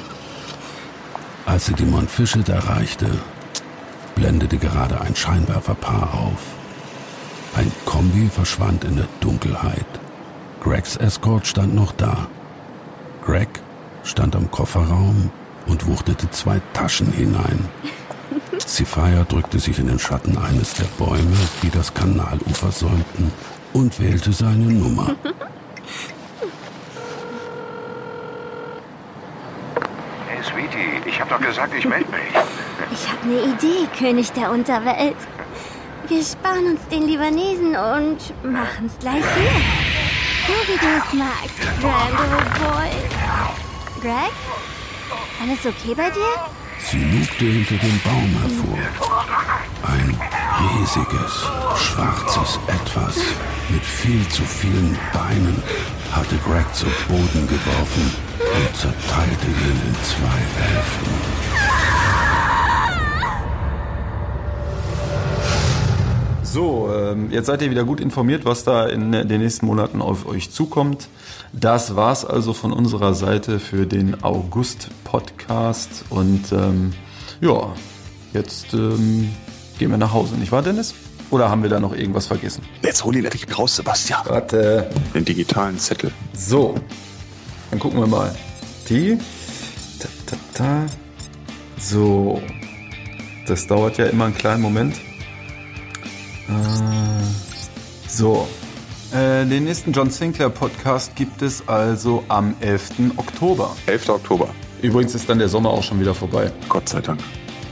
Als sie die Montfichet erreichte, blendete gerade ein Scheinwerferpaar auf. Ein Kombi verschwand in der Dunkelheit. Gregs Escort stand noch da. Greg stand am Kofferraum und wuchtete zwei Taschen hinein. [LAUGHS] Zifaya drückte sich in den Schatten eines der Bäume, die das Kanalufer säumten, und wählte seine Nummer. [LAUGHS] Hey, Sweetie, ich hab doch gesagt, ich melde mich. [LAUGHS] Ich habe eine Idee, König der Unterwelt. Wir sparen uns den Libanesen und machen's gleich hier. So wie du es magst, Brando Boy. Greg? Alles okay bei dir? Sie lugte hinter dem Baum hervor. Ein riesiges, schwarzes Etwas mit viel zu vielen Beinen hatte Greg zu Boden geworfen und zerteilte ihn in zwei Hälften. So, ähm, jetzt seid ihr wieder gut informiert, was da in den nächsten Monaten auf euch zukommt. Das war's also von unserer Seite für den August-Podcast. Und ähm, ja, jetzt ähm, gehen wir nach Hause, nicht wahr, Dennis? Oder haben wir da noch irgendwas vergessen? Jetzt hol ihn endlich raus, Sebastian. Warte. Den digitalen Zettel. So, dann gucken wir mal. Die. Ta, ta, ta. So. Das dauert ja immer einen kleinen Moment. Äh, so. Äh, den nächsten John Sinclair Podcast gibt es also am 11. Oktober. 11. Oktober. Übrigens ist dann der Sommer auch schon wieder vorbei. Gott sei Dank.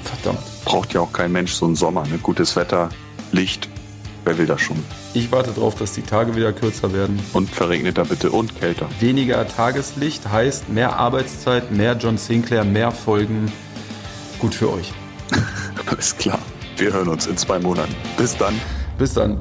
Verdammt. Braucht ja auch kein Mensch so einen Sommer. Ne? Gutes Wetter, Licht. Wer will das schon? Ich warte darauf, dass die Tage wieder kürzer werden. Und verregneter bitte und kälter. Weniger Tageslicht heißt mehr Arbeitszeit, mehr John Sinclair, mehr Folgen. Gut für euch. [LAUGHS] Alles klar. Wir hören uns in zwei Monaten. Bis dann. Bis dann.